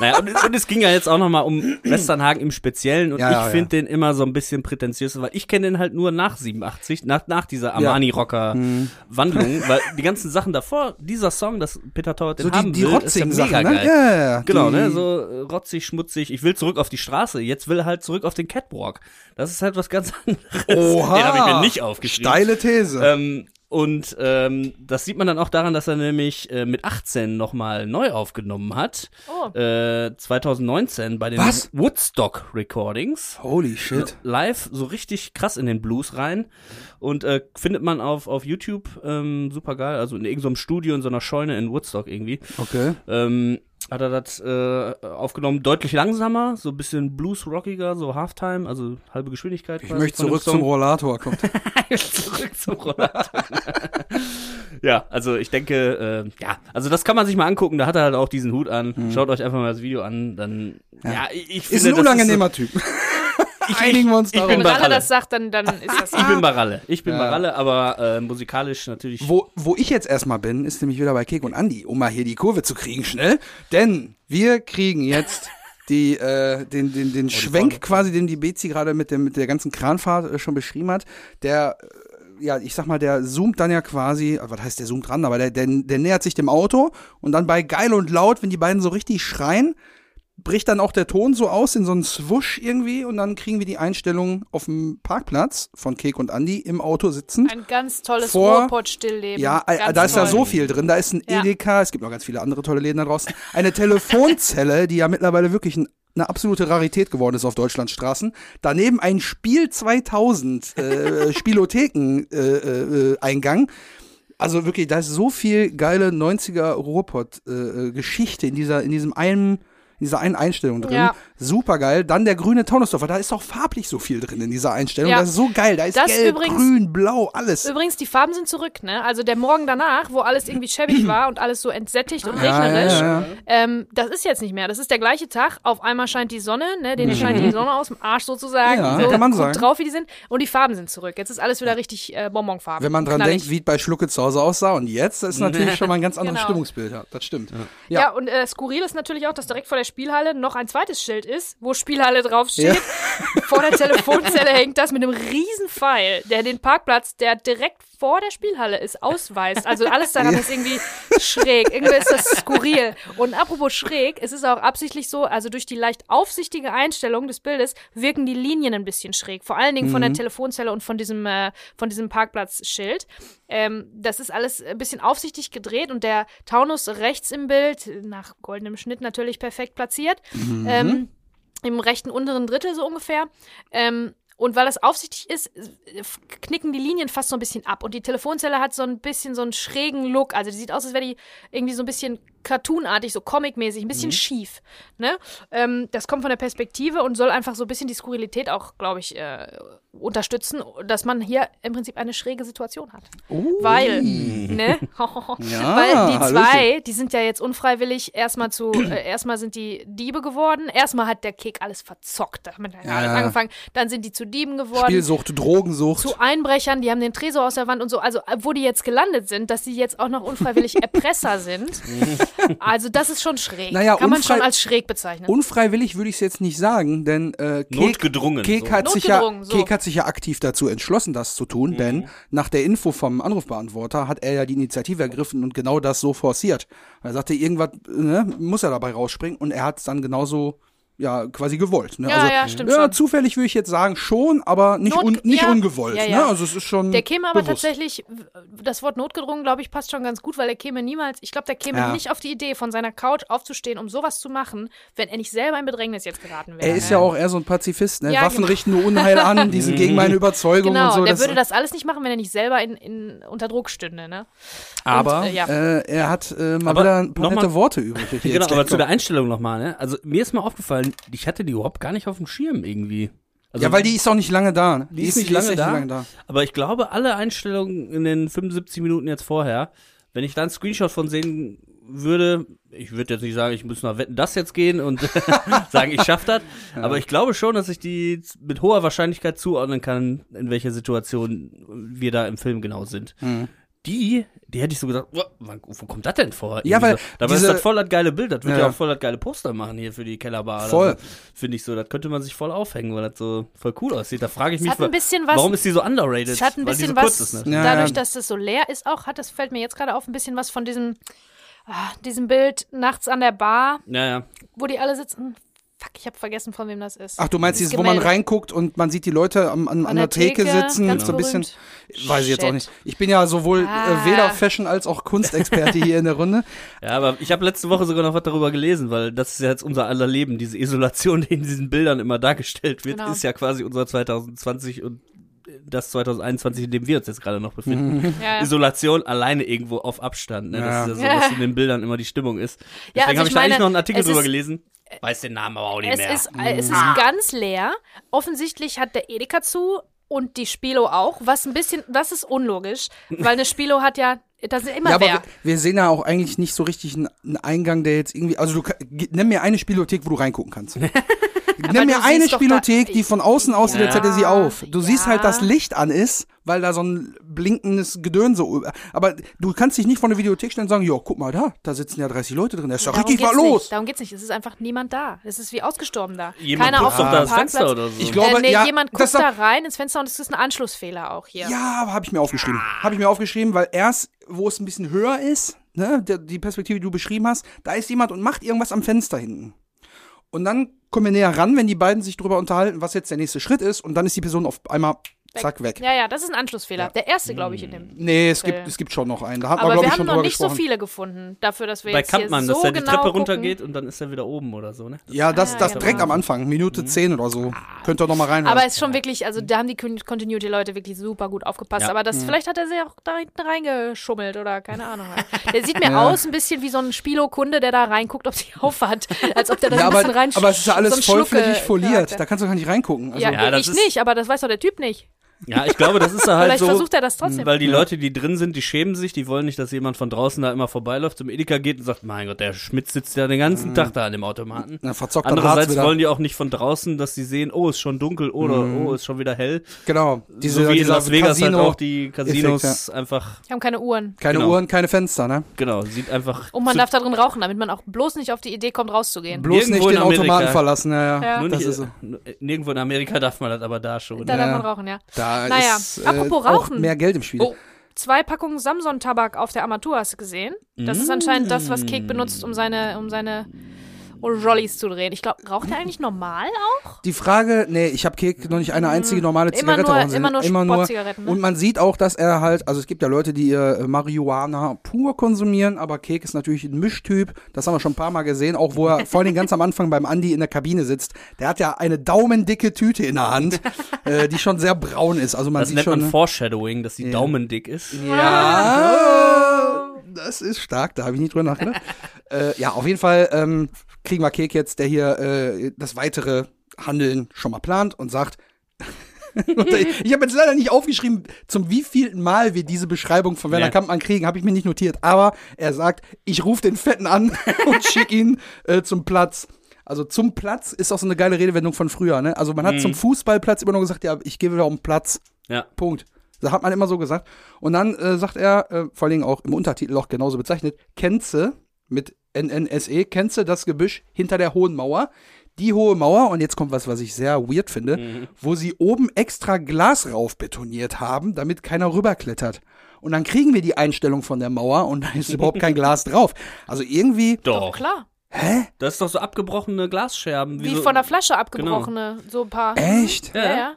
Naja, und, und es ging ja jetzt auch nochmal um Westernhagen im Speziellen und Ja, ja, ich finde den immer so ein bisschen prätentiös, weil ich kenne den halt nur nach 87, nach, nach dieser Armani-Rocker-Wandlung, weil die ganzen Sachen davor, dieser Song, das Peter Torwart den So die, haben die will, rotzigen ist ja Sachen, mega ne? geil. Ja, ja, ja. Genau, die, ne, so äh, rotzig, schmutzig. Ich will zurück auf die Straße. Jetzt will er halt zurück auf den Catwalk. Das ist halt was ganz anderes. Oha. Den habe ich mir nicht aufgeschrieben. Steile These. Ähm, und ähm, das sieht man dann auch daran, dass er nämlich äh, mit 18 nochmal neu aufgenommen hat. Oh. Äh, 2019 bei den Was? Woodstock Recordings. Holy shit. Live so richtig krass in den Blues rein. Und äh, findet man auf, auf YouTube ähm, super geil. Also in irgendeinem Studio, in so einer Scheune in Woodstock irgendwie. Okay. Ähm, hat er das äh, aufgenommen, deutlich langsamer, so ein bisschen blues-rockiger, so Halftime, also halbe Geschwindigkeit. Ich möchte zurück zum Rollator. Kommt. zurück zum Rollator. ja, also ich denke, äh, ja, also das kann man sich mal angucken. Da hat er halt auch diesen Hut an. Schaut euch einfach mal das Video an. Dann, ja, ich, ich Ist finde, ein das unangenehmer Typ. so, ich, Einigen wir uns darauf. bin Wenn bei Ralle Ralle. das sagt, dann, dann ist das Ich bin bei Ralle. Ich bin Ja. bei Ralle, aber äh, musikalisch natürlich. Wo, wo ich jetzt erstmal bin, ist nämlich wieder bei Kek und Andi, um mal hier die Kurve zu kriegen, schnell. Denn wir kriegen jetzt die, äh, den, den, den Schwenk Vorne. quasi, den die Bezi gerade mit, dem, mit der ganzen Kranfahrt äh, schon beschrieben hat. Der, äh, ja, ich sag mal, der zoomt dann ja quasi, äh, was heißt der zoomt dran, aber der, der, der nähert sich dem Auto und dann bei geil und laut, wenn die beiden so richtig schreien, bricht dann auch der Ton so aus in so einen Swoosh irgendwie und dann kriegen wir die Einstellung auf dem Parkplatz von Kek und Andi im Auto sitzend. ein ganz tolles Vor- Ruhrpott-Stillleben. Ja, äh, Ganz da ist ja so viel drin. Da ist ein Ja. Edeka, es gibt noch ganz viele andere tolle Läden da draußen. Eine Telefonzelle, die ja mittlerweile wirklich ein, eine absolute Rarität geworden ist auf Deutschlandstraßen. Daneben ein Spiel 2000 äh, Spielotheken äh, äh, Eingang. Also wirklich, da ist so viel geile 90er Ruhrpott äh, äh, Geschichte in dieser in diesem einen in dieser einen Einstellung drin. Ja. Super geil. Dann der grüne Taunusdorfer. Da ist auch farblich so viel drin in dieser Einstellung. Ja. Das ist so geil. Da ist Das gelb, übrigens- grün, blau, alles. Übrigens, die Farben sind zurück, ne? Also der Morgen danach, wo alles irgendwie schäbig war und alles so entsättigt und Ja, regnerisch, ja. Ähm, das ist jetzt nicht mehr. Das ist der gleiche Tag. Auf einmal scheint die Sonne, ne? Denen scheint die Sonne aus dem Arsch sozusagen. Mhm. Ja, so kann man sagen. drauf, wie die sind. Und die Farben sind zurück. Jetzt ist alles wieder richtig äh, Bonbonfarben. Wenn man dran Knallig. denkt, wie es bei Schlucke zu Hause aussah und jetzt, ist natürlich schon mal ein ganz anderes Genau. Stimmungsbild. Ja, das stimmt. Ja, Ja. und äh, skurril ist natürlich auch, dass direkt vor der Spielhalle noch ein zweites Schild ist, wo Spielhalle draufsteht. Vor der Telefonzelle hängt das mit einem riesen Pfeil, der den Parkplatz, der direkt vor der Spielhalle ist, ausweist. Also alles daran ist irgendwie schräg. Irgendwie ist das skurril. Und apropos schräg, es ist auch absichtlich so, also durch die leicht aufsichtige Einstellung des Bildes wirken die Linien ein bisschen schräg. Vor allen Dingen von der Telefonzelle und von diesem, äh, von diesem Parkplatzschild. Ähm, das ist alles ein bisschen aufsichtig gedreht und der Taunus rechts im Bild, nach goldenem Schnitt natürlich perfekt platziert, ähm, im rechten unteren Drittel so ungefähr. Ähm, und weil das aufsichtig ist, knicken die Linien fast so ein bisschen ab. Und die Telefonzelle hat so ein bisschen so einen schrägen Look. Also die sieht aus, als wäre die irgendwie so ein bisschen cartoonartig, so comicmäßig, ein bisschen schief. Ne? Ähm, das kommt von der Perspektive und soll einfach so ein bisschen die Skurrilität auch, glaube ich, äh, unterstützen, dass man hier im Prinzip eine schräge Situation hat. Weil, ne? Weil die zwei, Hallöchen. die sind ja jetzt unfreiwillig erstmal zu, äh, erstmal sind die Diebe geworden. Erstmal hat der Kick alles verzockt, damit hat Ja, alles ja. angefangen. Dann sind die zu Dieben geworden. Spielsucht, Drogensucht. Zu Einbrechern, die haben den Tresor aus der Wand und so. Also, wo die jetzt gelandet sind, dass sie jetzt auch noch unfreiwillig Erpresser sind. Also, das ist schon schräg. Naja, Kann man schon als schräg bezeichnen. Unfreiwillig würde ich es jetzt nicht sagen, denn äh, Kek, Notgedrungen, Kek, so. hat sich ja, so. Kek hat sich ja aktiv dazu entschlossen, das zu tun, denn nach der Info vom Anrufbeantworter hat er ja die Initiative ergriffen und genau das so forciert. Er sagte, irgendwas ne, muss er dabei rausspringen und er hat es dann genauso ja quasi gewollt. Ne? Ja, also, ja, stimmt ja, schon. zufällig würde ich jetzt sagen schon, aber nicht, Not- un, nicht ja, ungewollt. ja, ja. Ne? Also es ist schon Der käme aber bewusst. tatsächlich, das Wort notgedrungen, glaube ich, passt schon ganz gut, weil er käme niemals, ich glaube, der käme Ja. nicht auf die Idee, von seiner Couch aufzustehen, um sowas zu machen, wenn er nicht selber in Bedrängnis jetzt geraten wäre. Er ist ja auch eher so ein Pazifist. Ne? Ja, Waffen genau. richten nur Unheil an, die sind gegen meine Überzeugung Genau, und so. der das- würde das alles nicht machen, wenn er nicht selber in, in, unter Druck stünde, ne? aber Und, äh, ja. äh, er hat äh, mal Aber wieder ein paar noch mal- nette Worte übrig. Genau, jetzt aber zu der. Einstellung nochmal, ne? Also mir ist mal aufgefallen, ich hatte die überhaupt gar nicht auf dem Schirm irgendwie. Also, Ja, weil die ist auch nicht lange da. ne? die ist nicht lange echt da, Aber ich glaube, alle Einstellungen in den 75 Minuten jetzt vorher, wenn ich da einen Screenshot von sehen würde, ich würde jetzt nicht sagen, ich muss nach Wetten das jetzt gehen und sagen, ich schaff das, aber ich glaube schon, dass ich die mit hoher Wahrscheinlichkeit zuordnen kann, in welcher Situation wir da im Film genau sind. Mhm. Die, die hätte ich so gedacht, wo, wo kommt das denn vor? Ja, weil so. Dabei diese- ist das voll das geile Bild, das wird Ja. ja, auch voll das geile Poster machen hier für die Kellerbar. Voll. Finde ich so, das könnte man sich voll aufhängen, weil das so voll cool aussieht. Da frage ich Es mich, hat ein bisschen was- warum ist die so underrated? Es hat ein bisschen so kurz was, ist, ne? Ja, dadurch, dass es so leer ist auch, hat das fällt mir jetzt gerade auf, ein bisschen was von diesem, ah, diesem Bild nachts an der Bar, Ja, ja. wo die alle sitzen. Fuck, ich habe vergessen, von wem das ist. Ach, du meinst Dieses wo man reinguckt und man sieht die Leute am, an, an, der Theke, sitzen, ganz so ein bisschen. Weiß ich jetzt auch nicht. Ich bin ja sowohl Ah. äh, weder Fashion als auch Kunstexperte hier in der Runde. Ja, aber ich habe letzte Woche sogar noch was darüber gelesen, weil das ist ja jetzt unser aller Leben. Diese Isolation, die in diesen Bildern immer dargestellt wird, Genau. ist ja quasi unser 2020 und das 2021, in dem wir uns jetzt gerade noch befinden. Ja, ja. Isolation alleine irgendwo auf Abstand. Ne? Ja. Das ist ja so, was in den Bildern immer die Stimmung ist. Deswegen Ja, also habe ich ich da eigentlich noch einen Artikel drüber ist- gelesen. Weiß den Namen aber auch nicht Es mehr. ist, äh, es ist ganz leer. Offensichtlich hat der Edeka zu und die Spilo auch, was ein bisschen, das ist unlogisch, weil eine Spilo hat ja, da sind immer Ja, aber wer. wir, wir sehen ja auch eigentlich nicht so richtig einen, einen Eingang, der jetzt irgendwie. Also du nenn mir eine Spielothek, wo du reingucken kannst. du mir eine siehst Spielothek, die von außen aussieht, als Ja, hätte sie auf. Du siehst ja. halt, dass Licht an ist, weil da so ein blinkendes Gedönse. über- Aber du kannst dich nicht vor eine Videothek stellen und sagen, jo, guck mal da, da sitzen ja 30 Leute drin, da ist doch Darum richtig was los. Nicht. Darum geht's nicht. Es ist einfach niemand da. Es ist wie ausgestorben da. Jemand Keiner auf dem doch da das Parkplatz. Fenster oder so. Ich glaube, äh, nee, ja, jemand guckt da rein ins Fenster und es ist ein Anschlussfehler auch hier. Ja, habe ich mir aufgeschrieben. Habe ich mir aufgeschrieben, weil erst, wo es ein bisschen höher ist, ne, der, die Perspektive, die du beschrieben hast, da ist jemand und macht irgendwas am Fenster hinten. Und dann kommen wir näher ran, wenn die beiden sich drüber unterhalten, was jetzt der nächste Schritt ist, und dann ist die Person auf einmal zack, weg. Ja, ja, das ist ein Anschlussfehler. Ja. Der erste, glaube ich, in dem. Nee, es Äh. gibt, es gibt schon noch einen. Da hat Aber man, wir ich, haben schon noch nicht so gesprochen. viele gefunden, dafür, dass wir Bei jetzt hier Kampmann, so dass er die genau Treppe gucken. runtergeht und dann ist er wieder oben oder so, ne? Ja, das, Ah, das ja, direkt genau. am Anfang, Minute 10 oder so. Könnt ihr noch mal reinhören. Aber es ist schon wirklich, also da haben die Con- Continuity-Leute wirklich super gut aufgepasst. Ja. Aber Mhm. das, vielleicht hat er sich auch da hinten reingeschummelt oder keine Ahnung. Der sieht mir Ja. aus ein bisschen wie so ein Spielokunde, der da reinguckt, ob sie aufhat. Als ob der da ja, ein aber, bisschen rein aber es ist ja alles so vollflächig foliert. Da kannst du gar nicht reingucken. Also, ja, Ja, das ich nicht, aber das weiß doch der Typ nicht. Ja, ich glaube, das ist da halt Vielleicht so. versucht er das trotzdem. Weil die Leute, die drin sind, die schämen sich, die wollen nicht, dass jemand von draußen da immer vorbeiläuft, zum Edeka geht und sagt, mein Gott, der Schmidt sitzt ja den Mhm. ganzen Tag da an dem Automaten. Dann verzockt dann Andererseits wollen die auch nicht von draußen, dass sie sehen, oh, ist schon dunkel oder oh, ist schon wieder hell. Genau. Diese, so wie in Las Vegas Casino, halt auch die Casinos Effekt, einfach, Die haben keine Uhren. keine Genau. Uhren, keine Fenster, ne? genau, sieht einfach. Und man darf da drin rauchen, damit man auch bloß nicht auf die Idee kommt, rauszugehen. Bloß Irgendwo nicht in den Automaten verlassen, ja, ja. Ja. nur das nicht, ist so. äh, nirgendwo in Amerika darf man das, aber da schon. Da Ja. darf man rauchen, ja. Da Naja, ist apropos äh, auch Rauchen. mehr Geld im Spiel. Oh. Zwei Packungen Samson-Tabak auf der Armatur hast du gesehen. Das ist anscheinend das, was Kek benutzt, um seine, um seine Jollies zu drehen. Ich glaube, raucht er eigentlich normal auch? Die Frage, nee, ich habe Kek noch nicht eine einzige normale Immer Zigarette nur- rauchen sehen. immer nur Sportzigaretten, ne? Und man sieht auch, dass er halt, also es gibt ja Leute, die äh, Marihuana pur konsumieren, aber Kek ist natürlich ein Mischtyp. Das haben wir schon ein paar Mal gesehen, auch wo er vor allem ganz am Anfang beim Andi in der Kabine sitzt. Der hat ja eine daumendicke Tüte in der Hand, äh, die schon sehr braun ist. Also man Das sieht nennt schon. man Foreshadowing, dass die Daumen dick ist. Ja, das ist stark, da habe ich nicht drüber nachgedacht. äh, ja, auf jeden Fall ähm, kriegen wir Kek jetzt, der hier äh, das weitere Handeln schon mal plant und sagt, ich habe jetzt leider nicht aufgeschrieben, zum wievielten Mal wir diese Beschreibung von Werner Ja. Kampmann kriegen, habe ich mir nicht notiert. Aber er sagt, ich rufe den Fetten an und schicke ihn äh, zum Platz. Also zum Platz ist auch so eine geile Redewendung von früher. Ne? Also man hat zum Fußballplatz immer nur gesagt, ja, ich gehe wieder um Platz. Ja. Punkt. Das hat man immer so gesagt. Und dann äh, sagt er, äh, vor allen Dingen auch im Untertitel auch genauso bezeichnet, Kenze mit NNSE, Kenze das Gebüsch hinter der hohen Mauer. Die hohe Mauer, und jetzt kommt was, was ich sehr weird finde, wo sie oben extra Glas rauf betoniert haben, damit keiner rüberklettert. Und dann kriegen wir die Einstellung von der Mauer und da ist überhaupt kein Glas drauf. Also irgendwie, Doch. Klar. hä? Das ist doch so abgebrochene Glasscherben. Wie so, von der Flasche abgebrochene, so ein paar. Echt? Ja, ja. Das-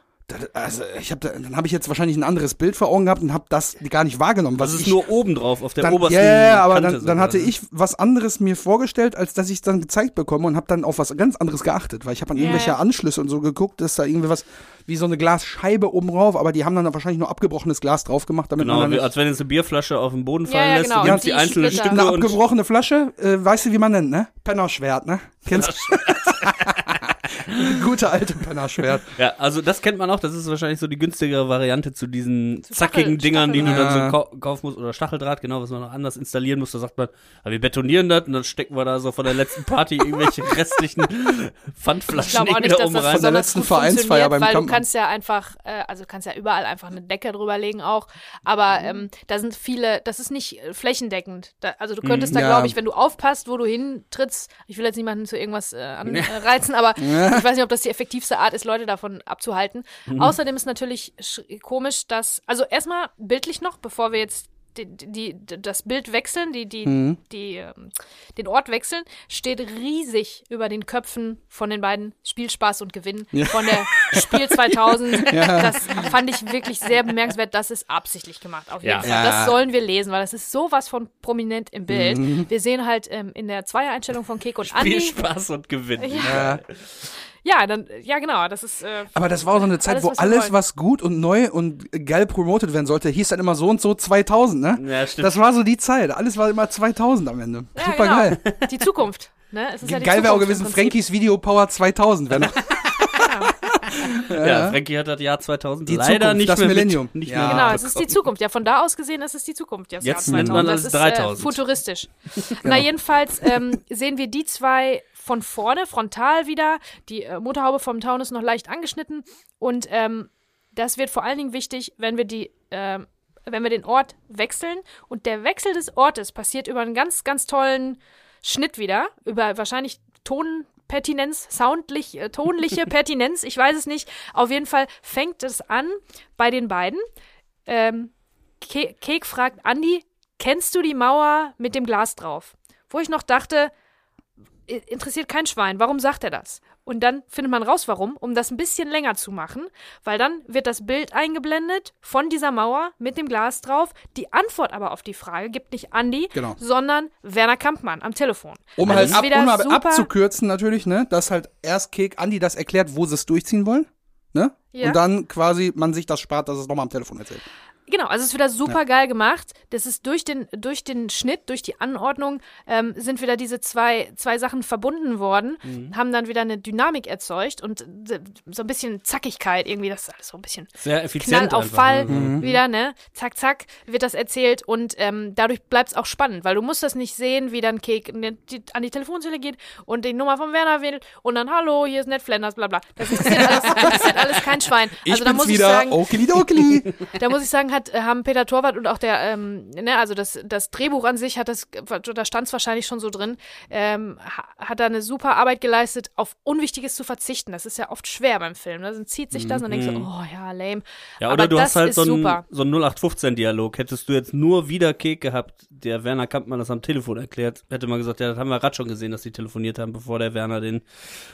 Also, ich hab da, dann habe ich jetzt wahrscheinlich ein anderes Bild vor Augen gehabt und habe das gar nicht wahrgenommen. Was Das ist ich, nur oben drauf, auf der dann, obersten ja, ja, ja, aber Kante dann, dann hatte ne? ich was anderes mir vorgestellt, als dass ich es dann gezeigt bekomme und habe dann auf was ganz anderes geachtet, weil ich habe an Ja, irgendwelche ja. Anschlüsse und so geguckt, dass da irgendwie was wie so eine Glasscheibe oben drauf, aber die haben dann wahrscheinlich nur abgebrochenes Glas drauf gemacht, damit Genau, man dann als wenn jetzt eine Bierflasche auf den Boden Ja, fallen ja, lässt. genau. Und die die einzelnen Splitter. Stücke eine und abgebrochene Flasche, äh, weißt du, wie man nennt, ne? Pennerschwert, ne? Kennst du? Gute alte Pennerschwert. Ja, also das kennt man auch, das ist wahrscheinlich so die günstigere Variante zu diesen zackigen Stachel- Dingern, die du dann so kau kaufen musst, oder Stacheldraht, genau, was man noch anders installieren muss. Da sagt man, wir betonieren das und dann stecken wir da so von der letzten Party irgendwelche restlichen Ich Pfandflaschen glaube auch nicht, da dass oben das rein. Von der letzten Vereinsfeier beim weil du Kampmann. kannst ja einfach, äh, also kannst ja überall einfach eine Decke drüberlegen auch, aber ähm, da sind viele, das ist nicht äh, flächendeckend. Da, also du könntest da, Ja. glaube ich, wenn du aufpasst, wo du hintrittst, ich will jetzt niemanden zu irgendwas äh, anreizen, aber ich weiß nicht, ob das die effektivste Art ist, Leute davon abzuhalten. Außerdem ist natürlich sch- komisch, dass, also erstmal bildlich noch, bevor wir jetzt die, die, das Bild wechseln, die, die, die, ähm, den Ort wechseln, steht riesig über den Köpfen von den beiden Spielspaß und Gewinn von der Spiel 2000. Das fand ich wirklich sehr bemerkenswert. Das ist absichtlich gemacht, auf jeden Ja. Fall. Ja. Das sollen wir lesen, weil das ist sowas von prominent im Bild. Wir sehen halt ähm, in der Zweier-Einstellung von Kek und Viel Andi. Spaß und Gewinn. Ja. Ja, dann, ja, genau, das ist, äh, Aber das war so eine Zeit, Alles, wo was alles, was gut und neu und geil promotet werden sollte, hieß dann immer so und so 2000, ne? Ja, stimmt. Das war so die Zeit. Alles war immer 2000 am Ende. ja, Super genau. geil. Die Zukunft. Ne? Es ist ja die geil wäre auch gewesen. Frankies Video Power 2000. Wär noch, Ja, Frankie hat das Jahr 2000 Die leider Zukunft, nicht das mehr Millennium. Mit, nicht Ja. mehr Genau, es ist die. Zukunft. Ja, von da aus gesehen ist es die Zukunft. Das Jetzt Jahr nennt 2000. man das das ist 3000. Äh, futuristisch. Genau. Na, jedenfalls ähm, sehen wir die zwei von vorne, frontal wieder. Die äh, Motorhaube vom Town ist noch leicht angeschnitten. Und ähm, das wird vor allen Dingen wichtig, wenn wir die. ähm, wenn wir den Ort wechseln und der Wechsel des Ortes passiert über einen ganz, ganz tollen Schnitt wieder, über wahrscheinlich Tonpertinenz, soundlich, äh, tonliche Pertinenz, ich weiß es nicht. Auf jeden Fall fängt es an bei den beiden. Ähm, Ke Kek fragt Andi, kennst du die Mauer mit dem Glas drauf? Wo ich noch dachte, interessiert kein Schwein. Warum sagt er das? Und dann findet man raus, warum, um das ein bisschen länger zu machen, weil dann wird das Bild eingeblendet von dieser Mauer mit dem Glas drauf. Die Antwort aber auf die Frage gibt nicht Andi, Genau. sondern Werner Kampmann am Telefon. Um Also halt ab, um abzukürzen natürlich, ne, dass halt erst Kek Andi das erklärt, wo sie es durchziehen wollen, ne? Ja. Und dann quasi man sich das spart, dass es nochmal am Telefon erzählt. Genau, also es ist wieder super geil gemacht. Das ist durch den, durch den Schnitt, durch die Anordnung, ähm, sind wieder diese zwei, zwei Sachen verbunden worden, Mhm. haben dann wieder eine Dynamik erzeugt und äh, so ein bisschen Zackigkeit irgendwie, das ist alles so ein bisschen Sehr Knall effizient. auf einfach, Fall ne? wieder, ne? Zack, zack, wird das erzählt und ähm, dadurch bleibt es auch spannend, weil du musst das nicht sehen, wie dann Kek ne- an die Telefonzelle geht und die Nummer von Werner will und dann Hallo, hier ist Ned Flanders, bla bla. Das interessiert alles, alles kein Schwein. Ich Also da bin's muss ich wieder, sagen, okili da muss ich sagen, hat, äh, haben Peter Torwart und auch der, ähm, ne, also das, das Drehbuch an sich hat das, da stand es wahrscheinlich schon so drin, ähm, ha- hat da eine super Arbeit geleistet, auf Unwichtiges zu verzichten. Das ist ja oft schwer beim Film. Ne? Dann zieht sich das und dann denkst du, oh ja, lame. Mhm. Ja, Aber oder du das hast halt so einen, so einen 0815-Dialog. Hättest du jetzt nur wieder Kek gehabt, der Werner Kampmann das am Telefon erklärt, hätte man gesagt, ja, das haben wir gerade schon gesehen, dass die telefoniert haben, bevor der Werner den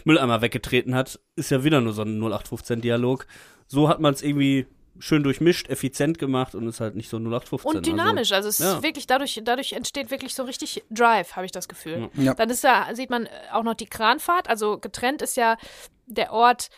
Mülleimer weggetreten hat. Ist ja wieder nur so ein 0815-Dialog. So hat man es irgendwie schön durchmischt, effizient gemacht und ist halt nicht so 0815. Und dynamisch, also, es ja. ist wirklich dadurch, dadurch entsteht wirklich so richtig Drive, habe ich das Gefühl. Ja. Dann ist da, sieht man äh, auch noch die Kranfahrt, also getrennt ist ja der Ort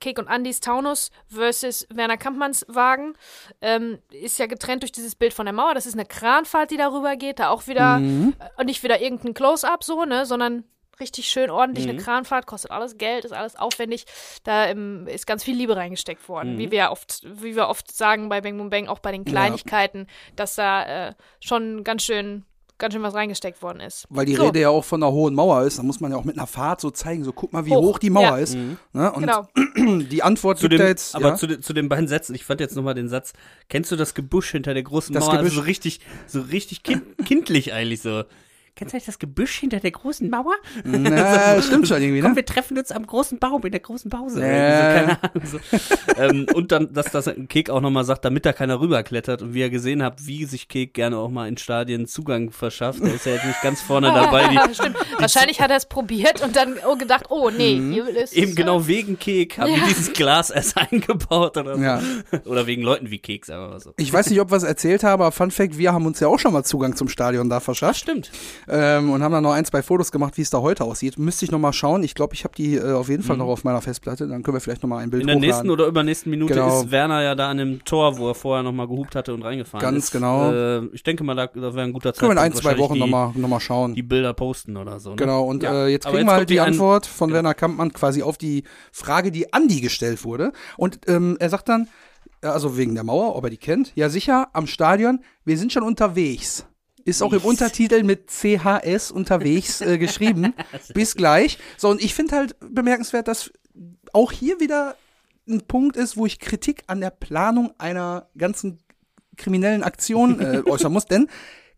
Kek und Andys Taunus versus Werner Kampmanns Wagen, ähm, ist ja getrennt durch dieses Bild von der Mauer. Das ist eine Kranfahrt, die darüber geht, da auch wieder, Mhm. äh, nicht wieder irgendein Close-Up so, ne, sondern richtig schön ordentlich Mhm. eine Kranfahrt, kostet alles Geld, ist alles aufwendig. Da ähm, ist ganz viel Liebe reingesteckt worden, Mhm. wie wir ja oft, wie wir oft sagen bei Bang Boom Bang, auch bei den Kleinigkeiten, dass da äh, schon ganz schön, ganz schön was reingesteckt worden ist. Weil die So. Rede ja auch von einer hohen Mauer ist, da muss man ja auch mit einer Fahrt so zeigen, so guck mal, wie Hoch, hoch, die Mauer ja. ist. Mhm. Ne? Und Genau. die Antwort Zu gibt dem, jetzt. aber ja? zu, den, zu den beiden Sätzen, ich fand jetzt nochmal den Satz, kennst du das Gebüsch hinter der großen Das Mauer? Also Gebüsch. so richtig, so richtig kind, kindlich eigentlich so. Kennst du eigentlich das Gebüsch hinter der großen Mauer? Na, stimmt schon irgendwie, Komm, ne? wir treffen uns am großen Baum, in der großen Pause. Irgendwie So, keine Ahnung, so. ähm, und dann, dass das ein Kek auch nochmal sagt, damit da keiner rüberklettert und wie ihr gesehen habt, wie sich Kek gerne auch mal in Stadien Zugang verschafft. Er ist ja jetzt nicht ganz vorne dabei. Die, Stimmt. Wahrscheinlich hat er es probiert und dann oh, gedacht, oh nee, hier ist Mhm. eben genau wegen Kek haben Ja. die dieses Glas erst eingebaut oder so. Ja. Oder wegen Leuten wie Kek, sagen wir mal so. Ich weiß nicht, ob wir es erzählt haben, aber Fun Fact, wir haben uns ja auch schon mal Zugang zum Stadion da verschafft. Stimmt. Ähm, und haben dann noch ein, zwei Fotos gemacht, wie es da heute aussieht. Müsste ich noch mal schauen. Ich glaube, ich habe die äh, auf jeden Fall noch auf meiner Festplatte. Dann können wir vielleicht noch mal ein Bild Mhm. In der nächsten hochladen. oder übernächsten Minute Genau. ist Werner ja da an dem Tor, wo er vorher nochmal gehupt hatte und reingefahren Ganz ist. genau. Äh, ich denke mal, da, da wäre ein guter können wir in ein, Zeitpunkt, zwei Wochen die, noch mal, schauen. die Bilder posten oder so. Ne? Genau, und Ja. äh, jetzt kriegen jetzt wir halt kommt die die An- Antwort von Genau. Werner Kampmann quasi auf die Frage, die Andi gestellt wurde. Und ähm, er sagt dann, äh, also wegen der Mauer, ob er die kennt, ja sicher, am Stadion, wir sind schon unterwegs. Ist auch im Untertitel mit CHS unterwegs äh, geschrieben. Bis gleich. So, und ich finde halt bemerkenswert, dass auch hier wieder ein Punkt ist, wo ich Kritik an der Planung einer ganzen kriminellen Aktion äh, äußern muss, denn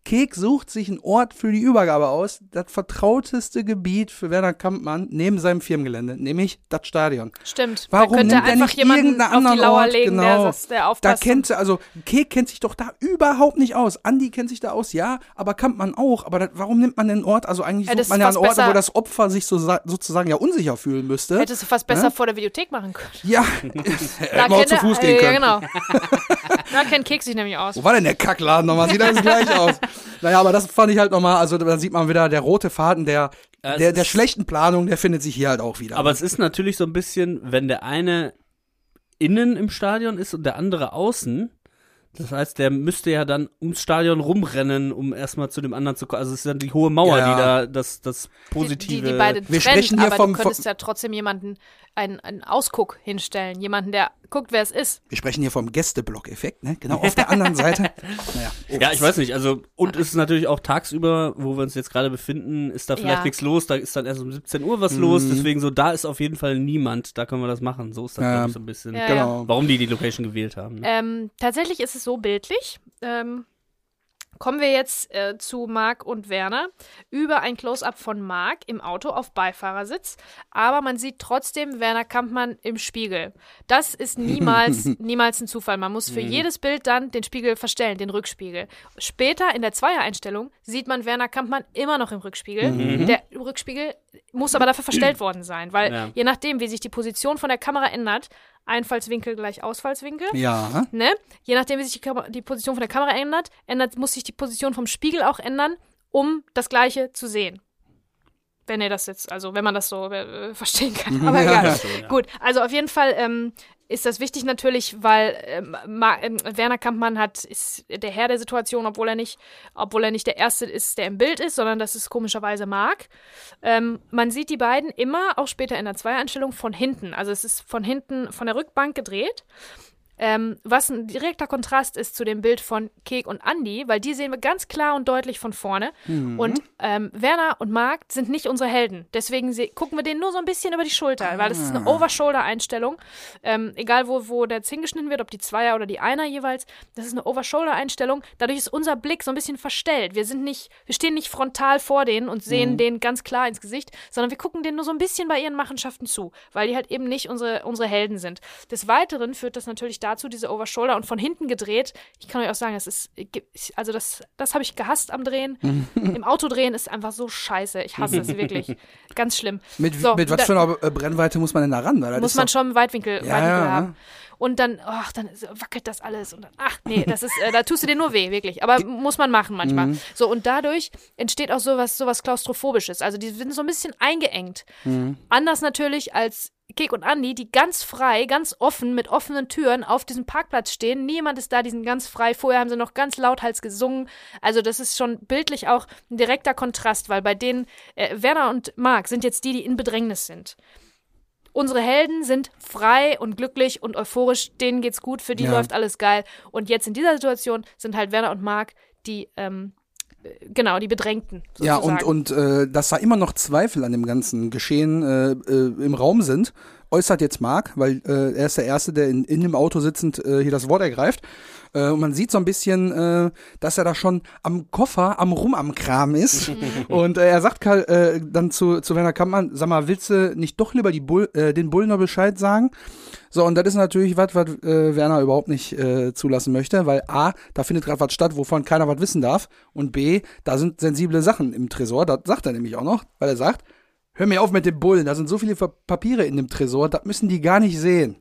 Kek sucht sich einen Ort für die Übergabe aus, das vertrauteste Gebiet für Werner Kampmann neben seinem Firmengelände, nämlich das Stadion. Stimmt. Warum Man könnte nimmt er nicht irgendeinen auf die anderen Lauer Ort? legen, der, Genau. das, der Da kennt also Kek kennt sich doch da überhaupt nicht aus. Andi kennt sich da aus, ja, aber Kampmann auch. Aber das, warum nimmt man den Ort? Also eigentlich Ja, sucht man ja einen Ort, wo das Opfer sich so, sozusagen ja unsicher fühlen müsste. Hättest du fast besser Ne? vor der Videothek machen können. ja, Da hätte man auch zu Fuß gehen können. Ja, genau. da kennt Keks sich nämlich aus. Wo war denn der Kackladen nochmal? Sieht alles gleich aus. Naja, aber das fand ich halt nochmal, also da sieht man wieder, der rote Faden der, es der, der schlechten Planung, der findet sich hier halt auch wieder. Aber es ist natürlich so ein bisschen, wenn der eine innen im Stadion ist und der andere außen. Das heißt, der müsste ja dann ums Stadion rumrennen, um erstmal zu dem anderen zu kommen. Also es ist dann die hohe Mauer, Ja. die da das, das Die, Positive. die, die beide Wir trennt, sprechen hier aber vom- du könntest ja trotzdem jemanden einen, einen Ausguck hinstellen. Jemanden, der guckt, wer es ist. Wir sprechen hier vom Gästeblock-Effekt, ne? Genau auf der anderen Seite. Naja. oh. ja, ich weiß nicht. Also und es ist natürlich auch tagsüber, wo wir uns jetzt gerade befinden, ist da vielleicht Ja. nichts los. Da ist dann erst um 17 Uhr was los. Deswegen so, da ist auf jeden Fall niemand. Da können wir das machen. So ist das Ja. glaube ich so ein bisschen. Ja, Genau. Warum die die Location gewählt haben. Ne? Ähm, tatsächlich ist es so bildlich. Ähm, kommen wir jetzt äh, zu Marc und Werner über ein Close-up von Marc im Auto auf Beifahrersitz, aber man sieht trotzdem Werner Kampmann im Spiegel. Das ist niemals, niemals ein Zufall. Man muss für jedes Bild dann den Spiegel verstellen, den Rückspiegel. Später in der Zweier-Einstellung sieht man Werner Kampmann immer noch im Rückspiegel. Der Rückspiegel muss aber dafür verstellt worden sein, weil Ja. je nachdem, wie sich die Position von der Kamera ändert, Einfallswinkel gleich Ausfallswinkel, Ja. ne? Je nachdem, wie sich die, Kam- die Position von der Kamera ändert, ändert, muss sich die Position vom Spiegel auch ändern, um das Gleiche zu sehen. Wenn ihr das jetzt, also wenn man das so äh, verstehen kann. Aber egal. ja. Ja. Gut, also auf jeden Fall ähm, ist das wichtig natürlich, weil ähm, ähm, Werner Kampmann hat ist der Herr der Situation, obwohl er nicht, obwohl er nicht der Erste ist, der im Bild ist, sondern das ist komischerweise Marc. Ähm, man sieht die beiden immer, auch später in der Zweieinstellung, von hinten. Also es ist von hinten, von der Rückbank gedreht. Ähm, was ein direkter Kontrast ist zu dem Bild von Kek und Andy, weil die sehen wir ganz klar und deutlich von vorne. Und ähm, Werner und Marc sind nicht unsere Helden. Deswegen gucken wir denen nur so ein bisschen über die Schulter, weil das ist eine Over-Shoulder-Einstellung. Ähm, egal, wo, wo der jetzt hingeschnitten wird, ob die Zweier oder die Einer jeweils, das ist eine Over-Shoulder-Einstellung. Dadurch ist unser Blick so ein bisschen verstellt. Wir sind nicht, wir stehen nicht frontal vor denen und sehen denen ganz klar ins Gesicht, sondern wir gucken denen nur so ein bisschen bei ihren Machenschaften zu, weil die halt eben nicht unsere, unsere Helden sind. Des Weiteren führt das natürlich dazu, diese Over-Shoulder und von hinten gedreht. Ich kann euch auch sagen, es ist, also das, das habe ich gehasst am Drehen. Im Auto drehen ist einfach so scheiße. Ich hasse es wirklich. Ganz schlimm. Mit, So, mit was da- für einer äh, Brennweite muss man denn da ran? Das muss man doch- schon Weitwinkel, Ja, Weitwinkel ja, haben. ne? Und dann, ach, dann wackelt das alles. Und dann, ach, nee, das ist, äh, da tust du dir nur weh, wirklich. Aber muss man machen manchmal. Mhm. So, und dadurch entsteht auch sowas, sowas Klaustrophobisches. Also die sind so ein bisschen eingeengt. Mhm. Anders natürlich als Kek und Andi, die ganz frei, ganz offen, mit offenen Türen auf diesem Parkplatz stehen. Niemand ist da, die sind ganz frei. Vorher haben sie noch ganz lauthals gesungen. Also das ist schon bildlich auch ein direkter Kontrast, weil bei denen, äh, Werner und Marc sind jetzt die, die in Bedrängnis sind. Unsere Helden sind frei und glücklich und euphorisch, denen geht's gut, für die Ja. läuft alles geil. Und jetzt in dieser Situation sind halt Werner und Marc die, ähm, äh, genau, die Bedrängten. Ja, Sozusagen. und, und äh, dass da immer noch Zweifel an dem ganzen Geschehen äh, äh, im Raum sind, äußert jetzt Marc, weil äh, er ist der Erste, der in, in dem Auto sitzend äh, hier das Wort ergreift. Äh, und man sieht so ein bisschen, äh, dass er da schon am Koffer, am Rum am Kram ist. und äh, er sagt Karl, äh, dann zu, zu Werner Kampmann, sag mal, willst du nicht doch lieber die Bull, äh, den Bullen noch Bescheid sagen? So, und das ist natürlich was, was äh, Werner überhaupt nicht äh, zulassen möchte, weil A, da findet gerade was statt, wovon keiner was wissen darf. Und B, da sind sensible Sachen im Tresor. Das sagt er nämlich auch noch, weil er sagt, hör mir auf mit dem Bullen, da sind so viele Papiere in dem Tresor, das müssen die gar nicht sehen.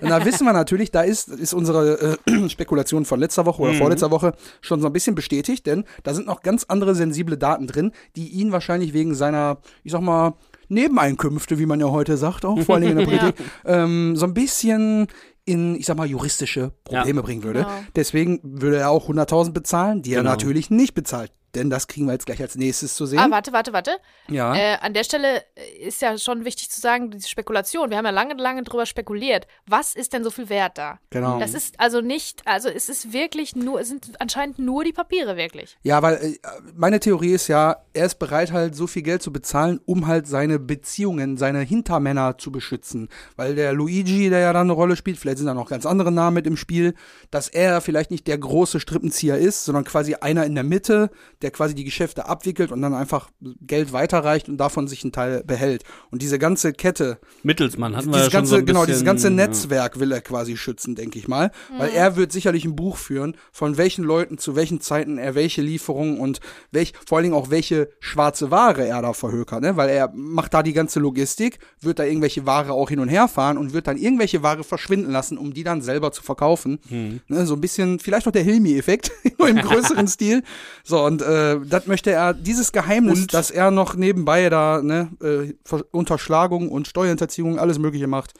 Und da wissen wir natürlich, da ist, ist unsere äh, Spekulation von letzter Woche oder vorletzter Woche schon so ein bisschen bestätigt, denn da sind noch ganz andere sensible Daten drin, die ihn wahrscheinlich wegen seiner, ich sag mal, Nebeneinkünfte, wie man ja heute sagt, auch vor allen Dingen in der Politik, ähm, so ein bisschen in, ich sag mal, juristische Probleme bringen würde. Genau. Deswegen würde er auch 100.000 bezahlen, die er Genau. natürlich nicht bezahlt. Denn das kriegen wir jetzt gleich als nächstes zu sehen. Ah, warte, warte, warte. ja. Äh, an der Stelle äh, ist ja schon wichtig zu sagen, diese Spekulation, wir haben ja lange, lange drüber spekuliert. Was ist denn so viel wert da? Genau. Das ist also nicht, also es ist wirklich nur, es sind anscheinend nur die Papiere wirklich. Ja, weil äh, meine Theorie ist ja, er ist bereit halt so viel Geld zu bezahlen, um halt seine Beziehungen, seine Hintermänner zu beschützen. Weil der Luigi, der ja dann eine Rolle spielt, vielleicht sind da noch ganz andere Namen mit im Spiel, dass er vielleicht nicht der große Strippenzieher ist, sondern quasi einer in der Mitte, der quasi die Geschäfte abwickelt und dann einfach Geld weiterreicht und davon sich einen Teil behält. Und diese ganze Kette, Mittelsmann hatten wir ja schon ganze, so ein bisschen, genau, dieses ganze ja. Netzwerk will er quasi schützen, denke ich mal. Weil er wird sicherlich ein Buch führen, von welchen Leuten zu welchen Zeiten er welche Lieferungen und welch, vor allen Dingen auch welche schwarze Ware er da verhökert, ne? Weil er macht da die ganze Logistik, wird da irgendwelche Ware auch hin und her fahren und wird dann irgendwelche Ware verschwinden lassen, um die dann selber zu verkaufen. Hm. Ne? So ein bisschen, vielleicht noch der Hilmi-Effekt, nur im größeren Stil. So, und äh, das möchte er, dieses Geheimnis, Und- dass er noch nebenbei da, ne, äh, Unterschlagung und Steuerhinterziehung, alles Mögliche macht.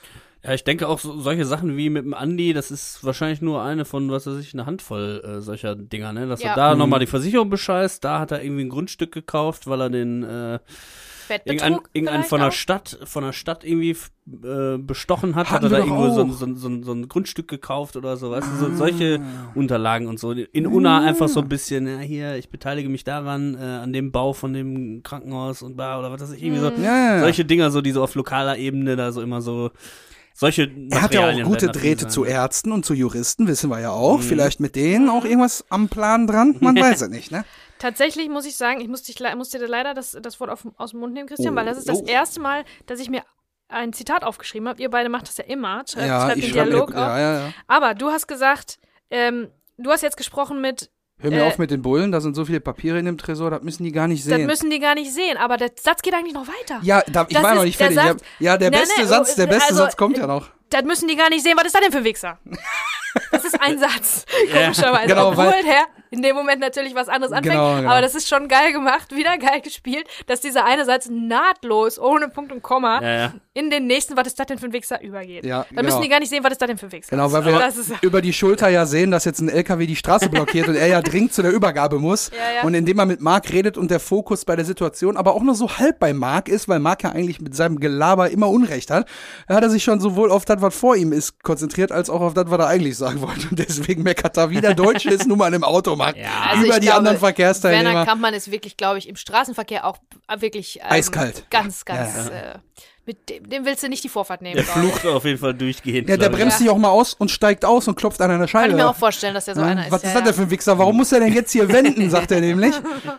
Ja, ich denke auch so, solche Sachen wie mit dem Andi, das ist wahrscheinlich nur eine von, was weiß ich, eine Handvoll äh, solcher Dinger, ne? Dass Ja. er da Mhm. nochmal die Versicherung bescheißt, da hat er irgendwie ein Grundstück gekauft, weil er den äh, irgendein, Wettbetrug irgendein von der auch? Stadt, von der Stadt irgendwie äh, bestochen hat, Hatten hat er da irgendwo so, so, so, so ein Grundstück gekauft oder so, weißt du, so, solche Unterlagen und so. In Unna einfach so ein bisschen, ja, hier, ich beteilige mich daran, äh, an dem Bau von dem Krankenhaus und bla, oder was weiß ich, irgendwie so. Ja, ja, ja. Solche Dinger, so, die so auf lokaler Ebene da so immer so solche Er hat ja auch gute Drähte sein, zu ne? Ärzten und zu Juristen, wissen wir ja auch. Mhm. Vielleicht mit denen auch irgendwas am Plan dran. Man weiß es nicht, ne? Tatsächlich muss ich sagen, ich muss, dich, muss dir leider das, das Wort auf, aus dem Mund nehmen, Christian, Oh, weil das ist das oh. erste Mal, dass ich mir ein Zitat aufgeschrieben habe. Ihr beide macht das ja immer. Schreibt, ja, schreibt ich den Dialog mir, auf. ja, ja, ja. Aber du hast gesagt, ähm, du hast jetzt gesprochen mit, Hör mir Äh, auf mit den Bullen, da sind so viele Papiere in dem Tresor, das müssen die gar nicht das sehen. müssen die gar nicht sehen, aber der Satz geht eigentlich noch weiter. Ja, da, ich Das war noch nicht der fertig. sagt- ja, ja, der Nee, beste nee, Satz, der beste also, Satz kommt ja noch. Das müssen die gar nicht sehen, was ist das denn für ein Wichser? Das ist ein Satz, komischerweise. Genau, Obwohl weil- der in dem Moment natürlich was anderes anfängt. Genau, genau. Aber das ist schon geil gemacht, wieder geil gespielt, dass dieser eine Satz nahtlos, ohne Punkt und Komma, Ja, ja. in den nächsten, was ist das denn für ein Wichser, übergeht. Ja, Dann genau. müssen die gar nicht sehen, was ist das denn für ein Wichser. Genau, weil wir ist, über die Schulter ja sehen, dass jetzt ein LKW die Straße blockiert und er ja dringend zu der Übergabe muss. Und indem er mit Marc redet und der Fokus bei der Situation aber auch nur so halb bei Marc ist, weil Marc ja eigentlich mit seinem Gelaber immer Unrecht hat, hat er sich schon sowohl auf das, was vor ihm ist, konzentriert, als auch auf das, was er eigentlich sagen wollte. Und deswegen meckert er, wie der Deutsche es nun mal im Automarkt Ja. Also über die glaube, anderen Werner Verkehrsteilnehmer. Kampmann ist wirklich, glaube ich, im Straßenverkehr auch wirklich ähm, Eiskalt. Ganz, ganz. Ja, Äh, mit dem, dem willst du nicht die Vorfahrt nehmen. Der flucht auf jeden Fall durchgehend. Ja, der bremst sich auch mal aus und steigt aus und klopft an einer Scheibe. Kann ich mir auch vorstellen, dass der so Ja, einer ist. Was ja, ist das ja. denn für ein Wichser? Warum muss er denn jetzt hier wenden, sagt er nämlich.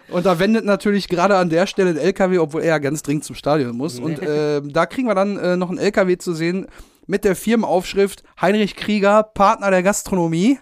Und da wendet natürlich gerade an der Stelle ein LKW, obwohl er ja ganz dringend zum Stadion muss. Und äh, da kriegen wir dann äh, noch ein LKW zu sehen mit der Firmenaufschrift Heinrich Krieger, Partner der Gastronomie.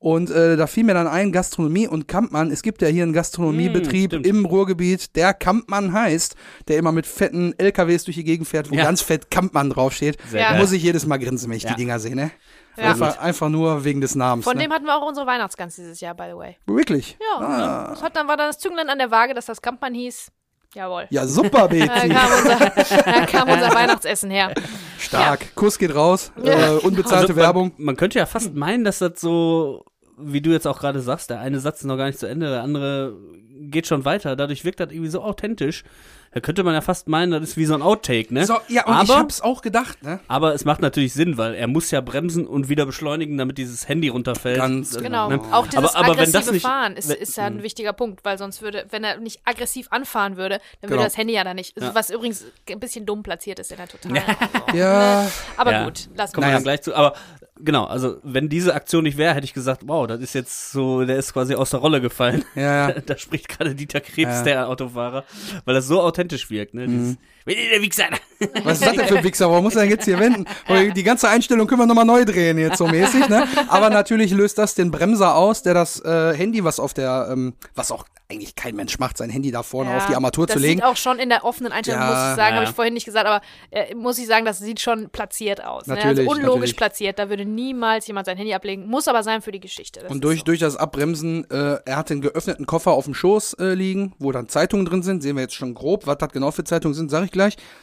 Und äh, da fiel mir dann ein, Gastronomie und Kampmann. Es gibt ja hier einen Gastronomiebetrieb stimmt. im Ruhrgebiet, der Kampmann heißt, der immer mit fetten LKWs durch die Gegend fährt, wo Ja. ganz fett Kampmann draufsteht. Sehr. Muss ich jedes Mal grinsen, wenn ich Ja. die Dinger sehe, ne? Ja. Einfach, einfach nur wegen des Namens. Von ne? dem hatten wir auch unsere Weihnachtsgans dieses Jahr, by the way. Wirklich? Ja, Ah. das hat dann war dann das Zünglein an der Waage, dass das Kampmann hieß. Jawohl. Ja, super, Da Bezi. kam unser, da kam unser Weihnachtsessen her. Stark. Kuss geht raus. Ja. Äh, unbezahlte Also, Werbung. Man, man könnte ja fast meinen, dass das so, wie du jetzt auch gerade sagst, der eine Satz ist noch gar nicht zu Ende, der andere geht schon weiter. Dadurch wirkt das irgendwie so authentisch. Da könnte man ja fast meinen, das ist wie so ein Outtake, ne? So, ja, und ich aber, hab's auch gedacht, ne? aber es macht natürlich Sinn, weil er muss ja bremsen und wieder beschleunigen, damit dieses Handy runterfällt. Ganz Das- Genau. ne? Auch dieses Aber- aber wenn aggressive das nicht- Fahren ist, ist ja ein wichtiger Punkt, weil sonst würde, wenn er nicht aggressiv anfahren würde, dann würde Genau. das Handy ja da nicht. Ja. Was übrigens ein bisschen dumm platziert ist in der Total. Ja. Aber Ja. gut, lass Kommen mal. wir Naja. dann gleich zu. Aber genau, also wenn diese Aktion nicht wäre, hätte ich gesagt, wow, das ist jetzt so, der ist quasi aus der Rolle gefallen. Ja, ja. Da spricht gerade Dieter Krebs, Ja. Mhm. der Autofahrer, weil das so authentisch wirkt. Ne? Dieses, Wer ist der Wichser? Was ist das denn für ein Wichser? Warum muss er denn jetzt hier wenden? Die ganze Einstellung können wir nochmal neu drehen jetzt so mäßig, ne? Aber natürlich löst das den Bremser aus, der das äh, Handy, was auf der, ähm, was auch eigentlich kein Mensch macht, sein Handy da vorne auf die Armatur das zu legen. sieht auch schon in der offenen Einstellung, Ja, muss ich sagen, ja. habe ich vorhin nicht gesagt, aber äh, muss ich sagen, das sieht schon platziert aus. ne? Natürlich, also unlogisch natürlich. platziert, da würde niemals jemand sein Handy ablegen, muss aber sein für die Geschichte. Das Und durch, so. durch das Abbremsen, äh, er hat den geöffneten Koffer auf dem Schoß äh, liegen, wo dann Zeitungen drin sind. Sehen wir jetzt schon grob. Was das genau für Zeitungen sind, sage ich gleich.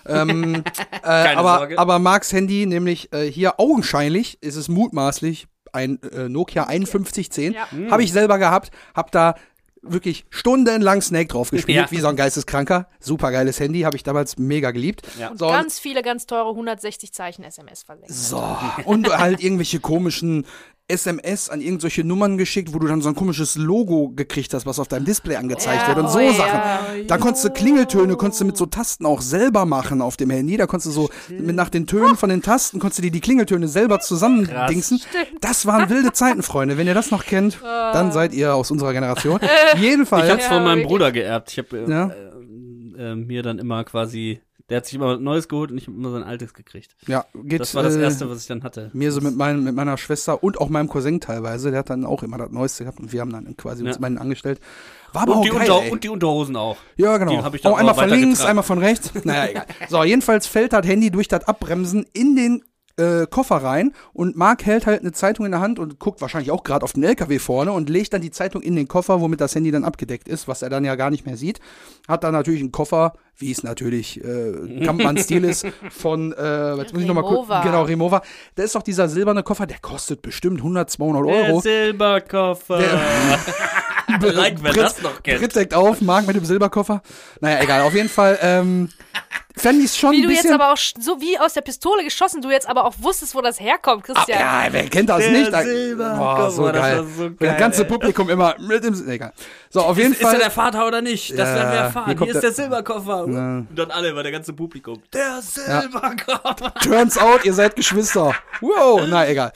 Ähm, äh, aber, Sorge. aber Marks Handy, nämlich äh, hier augenscheinlich, ist es mutmaßlich ein äh, Nokia 5110. Ja. Habe ich selber gehabt, hab da wirklich stundenlang Snake drauf gespielt, Ja. wie so ein geisteskranker. Super geiles Handy, habe ich damals mega geliebt. Ja. Und So, ganz viele ganz teure 160 Zeichen SMS versenkt. so, und halt irgendwelche komischen SMS an irgendwelche Nummern geschickt, wo du dann so ein komisches Logo gekriegt hast, was auf deinem Display angezeigt Ja, wird und so oh ja. Sachen. Da konntest du Klingeltöne, konntest du mit so Tasten auch selber machen auf dem Handy. Da konntest du so mit nach den Tönen von den Tasten konntest du dir die Klingeltöne selber zusammendingsen. Das waren wilde Zeiten, Freunde. Wenn ihr das noch kennt, dann seid ihr aus unserer Generation. Ich Jedenfalls. hab's von meinem. Bruder geerbt. Ich habe äh, Ja. äh, äh, mir dann immer quasi, der hat sich immer was Neues geholt und ich habe immer sein altes gekriegt. Ja, geht, Das war das äh, erste, was ich dann hatte. Mir so mit, mein, mit meiner Schwester und auch meinem Cousin teilweise, der hat dann auch immer das Neueste gehabt und wir haben dann quasi uns Ja. meinen angestellt. War aber Und auch die, geil, Unter und die Unterhosen auch. Ja, genau. Die hab ich dann auch einmal von links, einmal von rechts. Naja, egal. So, jedenfalls fällt das Handy durch das Abbremsen in den äh, Koffer rein und Marc hält halt eine Zeitung in der Hand und guckt wahrscheinlich auch gerade auf den LKW vorne und legt dann die Zeitung in den Koffer, womit das Handy dann abgedeckt ist, was er dann ja gar nicht mehr sieht. Hat dann natürlich einen Koffer, wie es natürlich äh, Kampmann-Stil ist, von, äh, jetzt muss ich nochmal gucken, genau, Remova. Da ist doch dieser silberne Koffer, der kostet bestimmt 100, 200 Der Euro. Silberkoffer. like, wer Brit- das noch kennt. Brit deckt auf, Marc mit dem Silberkoffer. Naja, egal. Auf jeden Fall, ähm, fände ich schon Wie ein du jetzt aber auch so wie aus der Pistole geschossen, du jetzt aber auch wusstest, wo das herkommt, Ah, Christian. ja, wer kennt das Der nicht? Da- Silberkoffer, Boah, so das geil. war so Und Das geil, ganze ey. Publikum immer mit dem. Egal. So, auf jeden Ist er Fall. der Vater oder nicht? Das werden wir Ja, erfahren. hier ist der- der Silberkoffer. Und dann alle über der ganze Publikum. Der Silberkoffer. Turns out, ihr seid Geschwister. Wow, na egal.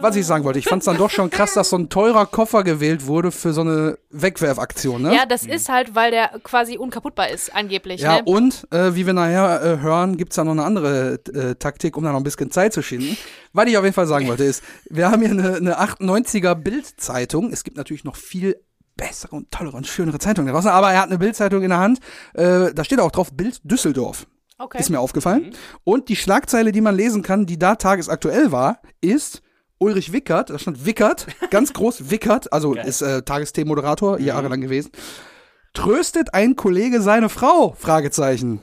Was ich sagen wollte, ich fand es dann doch schon krass, dass so ein teurer Koffer gewählt wurde für so eine Wegwerfaktion, ne? Ja, das ist halt, weil der quasi unkaputtbar ist, angeblich. Ja, ne? und äh, wie wir nachher äh, hören, gibt's da noch eine andere äh, Taktik, um da noch ein bisschen Zeit zu schinden. Was ich auf jeden Fall sagen wollte, ist, wir haben hier eine, eine 98er Bild-Zeitung. Es gibt natürlich noch viel bessere und tollere und schönere Zeitungen da draußen, aber er hat eine Bild-Zeitung in der Hand. Äh, da steht auch drauf Bild Düsseldorf. okay. Ist mir aufgefallen. Und die Schlagzeile, die man lesen kann, die da tagesaktuell war, ist Ulrich Wickert, da stand Wickert, ganz groß Wickert, also ist äh, Tagesthemenmoderator, jahrelang gewesen. Tröstet ein Kollege seine Frau? Fragezeichen.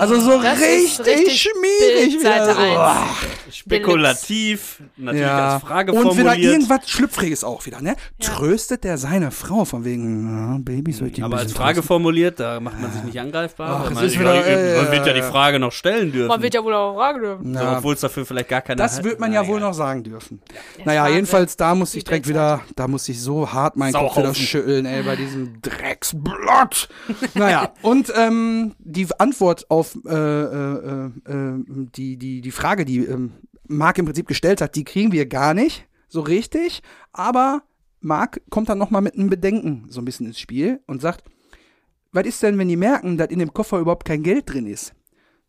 Also so Das ist richtig, richtig schmierig. Bild-Seite wieder so. eins. Spekulativ. Natürlich Ja. als Frage Und wieder formuliert. irgendwas Schlüpfriges auch wieder, ne? Tröstet der seine Frau von wegen, ja, Babys sollte ich ein Aber als bisschen Frage trösten. formuliert, da macht man sich nicht angreifbar. Ach, weil es man, ist ja, wieder, man äh, wird ja die Frage noch stellen dürfen. Man wird ja wohl auch fragen dürfen. so, Ja. Obwohl es dafür vielleicht gar keine Das wird man ja wohl noch sagen dürfen. Ja, naja, Wahnsinn. jedenfalls da muss ich direkt wieder, da muss ich so hart meinen Kopf wieder Sauhaufen. schütteln, ey, bei diesem Drecksblatt. naja, und ähm, die Antwort auf äh, äh, äh, die, die, die Frage, die ähm, Marc im Prinzip gestellt hat, die kriegen wir gar nicht so richtig, aber Marc kommt dann nochmal mit einem Bedenken so ein bisschen ins Spiel und sagt, was ist denn, wenn die merken, dass in dem Koffer überhaupt kein Geld drin ist?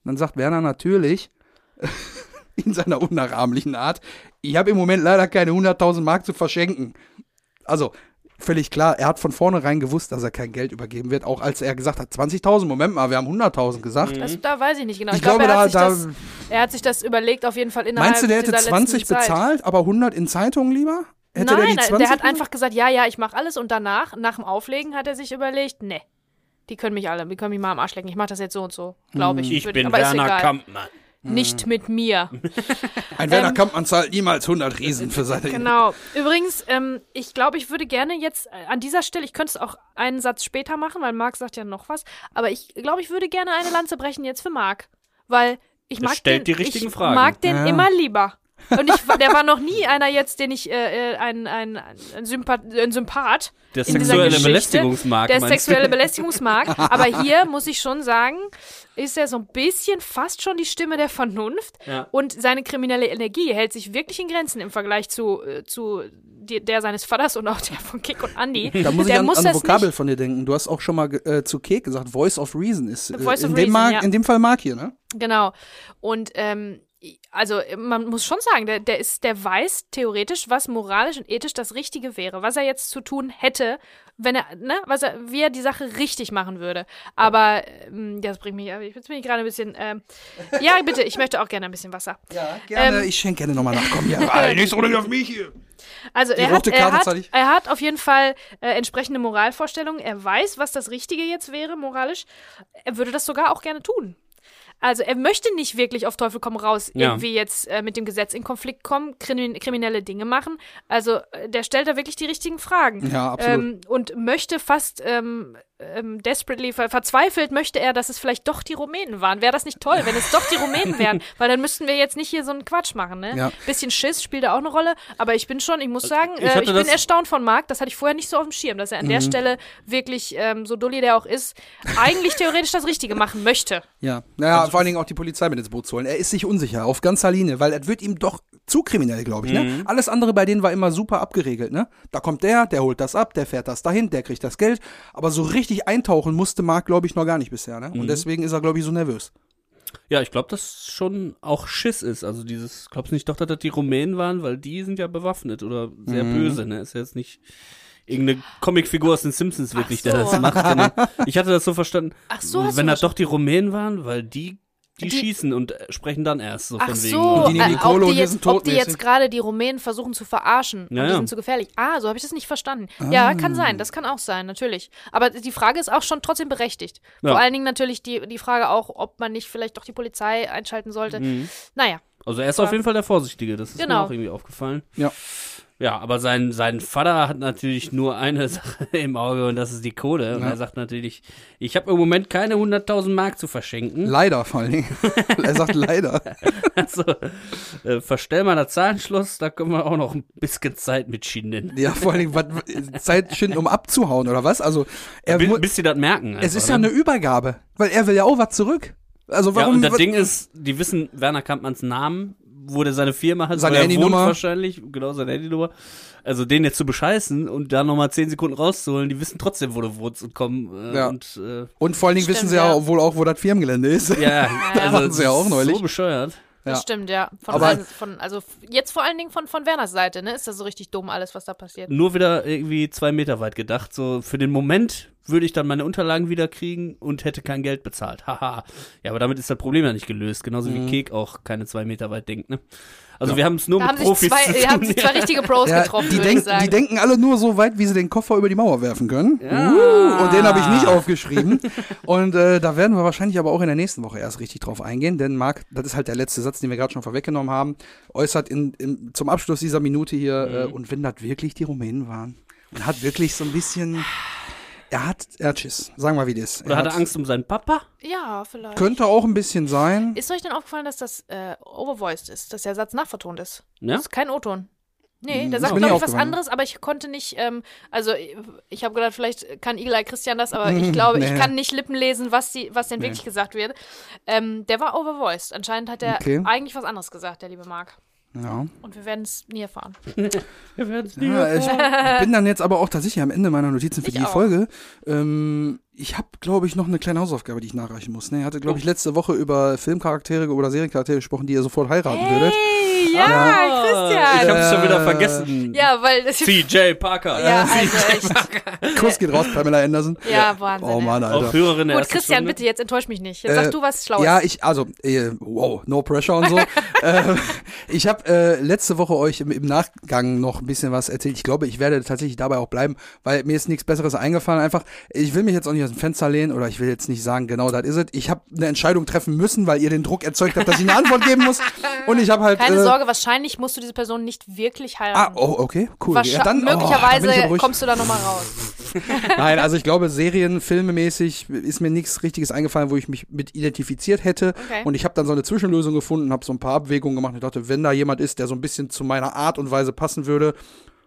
Dann sagt Werner natürlich, in seiner unnachahmlichen Art, ich habe im Moment leider keine 100.000 Mark zu verschenken. Also, völlig klar, er hat von vornherein gewusst, dass er kein Geld übergeben wird, auch als er gesagt hat, 20.000, Moment mal, wir haben 100.000 gesagt. Das, da weiß ich nicht genau. Ich Ich, glaube, glaube, er, hat da- das, er hat sich das überlegt, auf jeden Fall innerhalb Meinst du, der hätte dieser 20 letzten Zeit. bezahlt, aber 100 in Zeitungen lieber? Hätte Nein, der die nein, 20 der hat einfach gesagt, ja, ja, ich mache alles und danach, nach dem Auflegen, hat er sich überlegt, ne, die können mich alle, die können mich mal am Arsch lecken. Ich mache das jetzt so und so, glaube ich. Ich Würde bin Werner. Kampmann. Nicht mit mir. Ein Werner Kampmann zahlt niemals 100 Riesen für seine... Ähm, Genau. Übrigens, ähm, ich glaube, ich würde gerne jetzt äh, an dieser Stelle, ich könnte es auch einen Satz später machen, weil Marc sagt ja noch was, aber ich glaube, ich würde gerne eine Lanze brechen jetzt für Marc. Weil ich Das mag stellt den, die richtigen ich Fragen. mag den Ja. immer lieber. Und ich, war- der war noch nie einer jetzt, den ich, äh, äh, ein, ein, ein, Sympath, ein Sympath Der in dieser sexuelle Geschichte. Belästigungsmark, Der sexuelle Belästigungsmark. Aber hier muss ich schon sagen, ist er so ein bisschen fast schon die Stimme der Vernunft. Ja. Und seine kriminelle Energie hält sich wirklich in Grenzen im Vergleich zu, äh, zu der seines Vaters und auch der von Kick und Andy. Da muss ich der an, muss an Vokabel nicht. von dir denken. Du hast auch schon mal äh, zu Kek gesagt, Voice of Reason ist äh, Voice in, of dem Reason, Mark, ja. in dem Fall Mark hier, ne? Genau. Und ähm, also man muss schon sagen, der, der ist, der weiß theoretisch, was moralisch und ethisch das Richtige wäre, was er jetzt zu tun hätte, wenn er, ne, was er, wie er die Sache richtig machen würde. Aber ähm, das bringt mich, jetzt bin ich gerade ein bisschen, ähm, ja bitte, ich möchte auch gerne ein bisschen Wasser. Ja, gerne. Ähm, ich schenke gerne nochmal nach. Komm, ja, nicht so auf mich hier. Also er hat, er, hat, ich. er hat auf jeden Fall äh, entsprechende Moralvorstellungen. Er weiß, was das Richtige jetzt wäre, moralisch. Er würde das sogar auch gerne tun. Also er möchte nicht wirklich auf Teufel komm raus Ja. irgendwie jetzt äh, mit dem Gesetz in Konflikt kommen, krimin kriminelle Dinge machen. Also äh, der stellt da wirklich die richtigen Fragen. Ja, absolut. Ähm, und möchte fast ähm, ähm, desperately, ver verzweifelt möchte er, dass es vielleicht doch die Rumänen waren. Wäre das nicht toll, wenn es doch die Rumänen wären? Weil dann müssten wir jetzt nicht hier so einen Quatsch machen, ne? Ja. Bisschen Schiss spielt da auch eine Rolle, aber ich bin schon, ich muss sagen, Ich äh, ich bin erstaunt von Marc, das hatte ich vorher nicht so auf dem Schirm, dass er an Mhm. der Stelle wirklich, ähm, so dulli der auch ist, eigentlich theoretisch das Richtige machen möchte. Ja, naja, vor allen Dingen auch die Polizei mit ins Boot zu holen. Er ist sich unsicher, auf ganzer Linie, weil es wird ihm doch zu kriminell, glaube ich. Ne? Alles andere bei denen war immer super abgeregelt. Ne? Da kommt der, der holt das ab, der fährt das dahin, der kriegt das Geld. Aber so richtig eintauchen musste Marc, glaube ich, noch gar nicht bisher. Ne? Und deswegen ist er, glaube ich, so nervös. Ja, ich glaube, dass schon auch Schiss ist. Also dieses, glaubst du nicht doch, dass das die Rumänen waren, weil die sind ja bewaffnet oder sehr Mhm. böse, ne? Ist ja jetzt nicht irgendeine Comicfigur aus den Simpsons wirklich, der so. das macht. Genau. Ich hatte das so verstanden. Ach so, hast wenn du das doch die Rumänen waren, weil die, die, Die- schießen und äh, sprechen dann erst so Ach von wegen. so, Und die nehmen die äh, Kohle und die jetzt, sind ob die jetzt gerade die Rumänen versuchen zu verarschen Ja, und die sind zu gefährlich. Ah, so habe ich das nicht verstanden. Ja, kann sein, das kann auch sein, natürlich. Aber die Frage ist auch schon trotzdem berechtigt. Ja. Vor allen Dingen natürlich die, die Frage auch, ob man nicht vielleicht doch die Polizei einschalten sollte. Mhm. Naja, Also er ist auf jeden Fall der Vorsichtige, das ist mir Genau. auch irgendwie aufgefallen. Ja. Ja, aber sein, sein Vater hat natürlich nur eine Sache im Auge und das ist die Kohle. Und Ja. er sagt natürlich, ich habe im Moment keine 100.000 Mark zu verschenken. Leider vor allen Dingen. er sagt leider. Also, äh, verstell mal das Zahlenschloss, da können wir auch noch ein bisschen Zeit mit schinden. Ja, vor allen Dingen, was, Zeit schinden, um abzuhauen, oder was? Also, er Bis, bis sie das merken. es einfach, ist ja ne? eine Übergabe, weil er will ja auch was zurück. Also Ja, warum? und das Ding ist, die wissen Werner Kampmanns Namen, wo der seine Firma hat, Seine er Handynummer. wahrscheinlich, genau seine Handynummer. Also den jetzt zu bescheißen und dann nochmal 10 Sekunden rauszuholen, die wissen trotzdem, wo du wohnst und kommen. Äh, Ja. Und, äh, und vor allen Dingen Stimmt, wissen sie ja, ja. wohl auch, wo das Firmengelände ist. ja, Ja. also sie ja auch das ist neulich. So bescheuert. Das Ja. stimmt, ja. Von Aber- allen, von, also jetzt vor allen Dingen von, von Werners Seite, ne? Ist das so richtig dumm, alles, was da passiert. Nur wieder irgendwie zwei Meter weit gedacht. So für den Moment würde ich dann meine Unterlagen wieder kriegen und hätte kein Geld bezahlt. Haha. ja, aber damit ist das Problem ja nicht gelöst. Genauso wie Kek auch keine zwei Meter weit denkt, ne? Also wir haben es nur Da mit haben Profis zwei, zu tun. haben sich zwei richtige Pros Ja, getroffen, die, denk, sagen. die denken alle nur so weit, wie sie den Koffer über die Mauer werfen können. Ja. Uh, und den habe ich nicht aufgeschrieben. und äh, da werden wir wahrscheinlich aber auch in der nächsten Woche erst richtig drauf eingehen, denn Marc, das ist halt der letzte Satz, den wir gerade schon vorweggenommen haben, äußert in, in, zum Abschluss dieser Minute hier, Mhm. äh, und wenn das wirklich die Rumänen waren, und hat wirklich so ein bisschen, er hat, er hat Schiss, sagen wir wie das ist. Oder hat er Angst um seinen Papa? ja, vielleicht. Könnte auch ein bisschen sein. Ist euch denn aufgefallen, dass das äh, overvoiced ist, dass der Satz nachvertont ist? Ja? Das ist kein O-Ton. Nee, Hm, der sagt, glaube ich, was anderes, aber ich konnte nicht, ähm, also ich, ich habe gedacht, vielleicht kann Eagle Eye Christian das, aber ich glaube, ich Nee. kann nicht Lippen lesen, was, die, was denn Nee. wirklich gesagt wird. Ähm, der war overvoiced. Anscheinend hat er Okay. eigentlich was anderes gesagt, der liebe Marc. Ja. Und wir werden es nie erfahren. Wir werden es nie Ja, ich erfahren. bin dann jetzt aber auch tatsächlich am Ende meiner Notizen für Ich die auch. Folge. Ähm, ich habe, glaube ich, noch eine kleine Hausaufgabe, die ich nachreichen muss. Ne? Ich hatte, glaube Oh. ich, letzte Woche über Filmcharaktere oder Seriencharaktere gesprochen, die ihr sofort heiraten würdet. Hey, ja, Ah, Ich Christian! hab's schon wieder vergessen. Ja, weil das CJ Parker. Ja, also echt. Kuss geht raus, Pamela Anderson. Ja, Wahnsinn. Oh. Mann, Auch Alter. Hörerin der Gut, Christian, Stunde. bitte, jetzt enttäusch mich nicht. Jetzt Äh, sag du was Schlaues. Ja, ich, also, äh, wow, no pressure und so. äh, ich habe äh, letzte Woche euch im, im Nachgang noch ein bisschen was erzählt. Ich glaube, ich werde tatsächlich dabei auch bleiben, weil mir ist nichts Besseres eingefallen. Einfach, ich will mich jetzt auch nicht aus dem Fenster lehnen oder ich will jetzt nicht sagen, genau das ist es. Ich habe eine Entscheidung treffen müssen, weil ihr den Druck erzeugt habt, dass ich eine Antwort geben muss. Und ich habe halt. Keine äh, Sorge, wahrscheinlich musst du diese Person nicht wirklich Ah, heiraten. oh, okay, cool. Wahrscheinlich, Ja, dann, oh, möglicherweise aber ruhig. kommst du da nochmal raus. Nein, also ich glaube, Serien, filmemäßig ist mir nichts Richtiges eingefallen, wo ich mich mit identifiziert hätte. Okay. Und ich habe dann so eine Zwischenlösung gefunden, habe so ein paar Abwägungen gemacht. Ich dachte, wenn da jemand ist, der so ein bisschen zu meiner Art und Weise passen würde,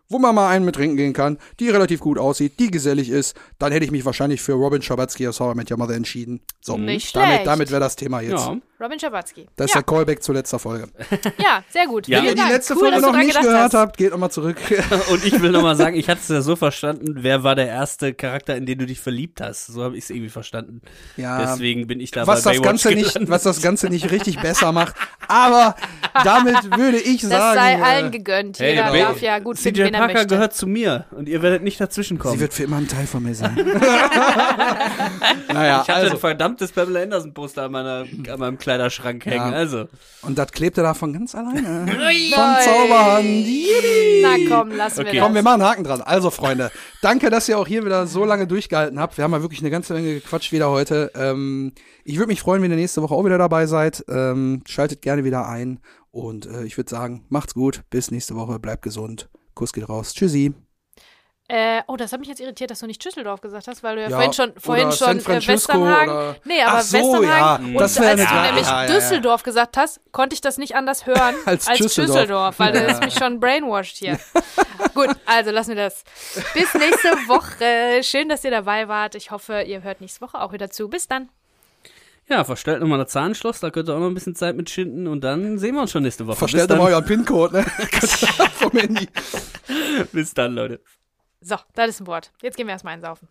wo man mal einen mit trinken gehen kann, die relativ gut aussieht, die gesellig ist, dann hätte ich mich wahrscheinlich für Robin Schabatsky aus How I Met Your Mother entschieden. So, Nicht damit, schlecht. damit wäre das Thema jetzt. Ja. Robin Schabatsky. Das ist ja, der Callback zur letzten Folge. ja, sehr gut. Ja. Wenn ihr die letzte cool, Folge noch nicht gehört hast. habt, geht nochmal zurück. Und ich will nochmal sagen, ich hatte es ja so verstanden, wer war der erste Charakter, in den du dich verliebt hast. So habe ich es irgendwie verstanden. Ja, Deswegen bin ich da was bei das Baywatch Ganze nicht, was das Ganze nicht richtig besser macht. Aber damit würde ich Das sagen, sei äh, allen gegönnt. Hey, Jeder darf ja gut finden, CJ wen er Parker möchte. gehört zu mir und ihr werdet nicht dazwischen kommen. sie wird für immer ein Teil von mir sein. naja, ich hatte also, ein verdammtes Pamela Anderson Poster an, meiner, an meinem Kleiderschrank hängen. Ja. Also. und das klebte da von ganz alleine. von. Zauberhand. Na komm, lassen Okay. wir Komm, wir das. machen einen Haken dran. Also, Freunde, danke, dass ihr auch hier wieder so lange durchgehalten habt. Wir haben ja wirklich eine ganze Menge gequatscht wieder heute. Ähm, ich würde mich freuen, wenn ihr nächste Woche auch wieder dabei seid. Ähm, schaltet gerne wieder ein. Und äh, ich würde sagen, macht's gut. Bis nächste Woche. Bleibt gesund. Kuss geht raus. Tschüssi. Äh, oh, das hat mich jetzt irritiert, dass du nicht Düsseldorf gesagt hast, weil du ja, Ja, vorhin schon, vorhin oder schon San äh, Westernhagen. oder- Nee, aber Ach so, Westernhagen. ja, Und das als du ja, nämlich ja, ja, ja. Düsseldorf gesagt hast, konnte ich das nicht anders hören Als als, Düsseldorf. Düsseldorf, weil du hast mich schon brainwashed hier. Gut, also lassen wir das. Bis nächste Woche. Schön, dass ihr dabei wart. Ich hoffe, ihr hört nächste Woche auch wieder zu. Bis dann. Ja, verstellt nochmal das Zahnschloss, da könnt ihr auch noch ein bisschen Zeit mit schinden und dann sehen wir uns schon nächste Woche. Verstellt Bis doch mal dann. euren PIN-Code, ne? Vom Handy. Bis dann, Leute. So, das ist ein Wort. Jetzt gehen wir erstmal einsaufen.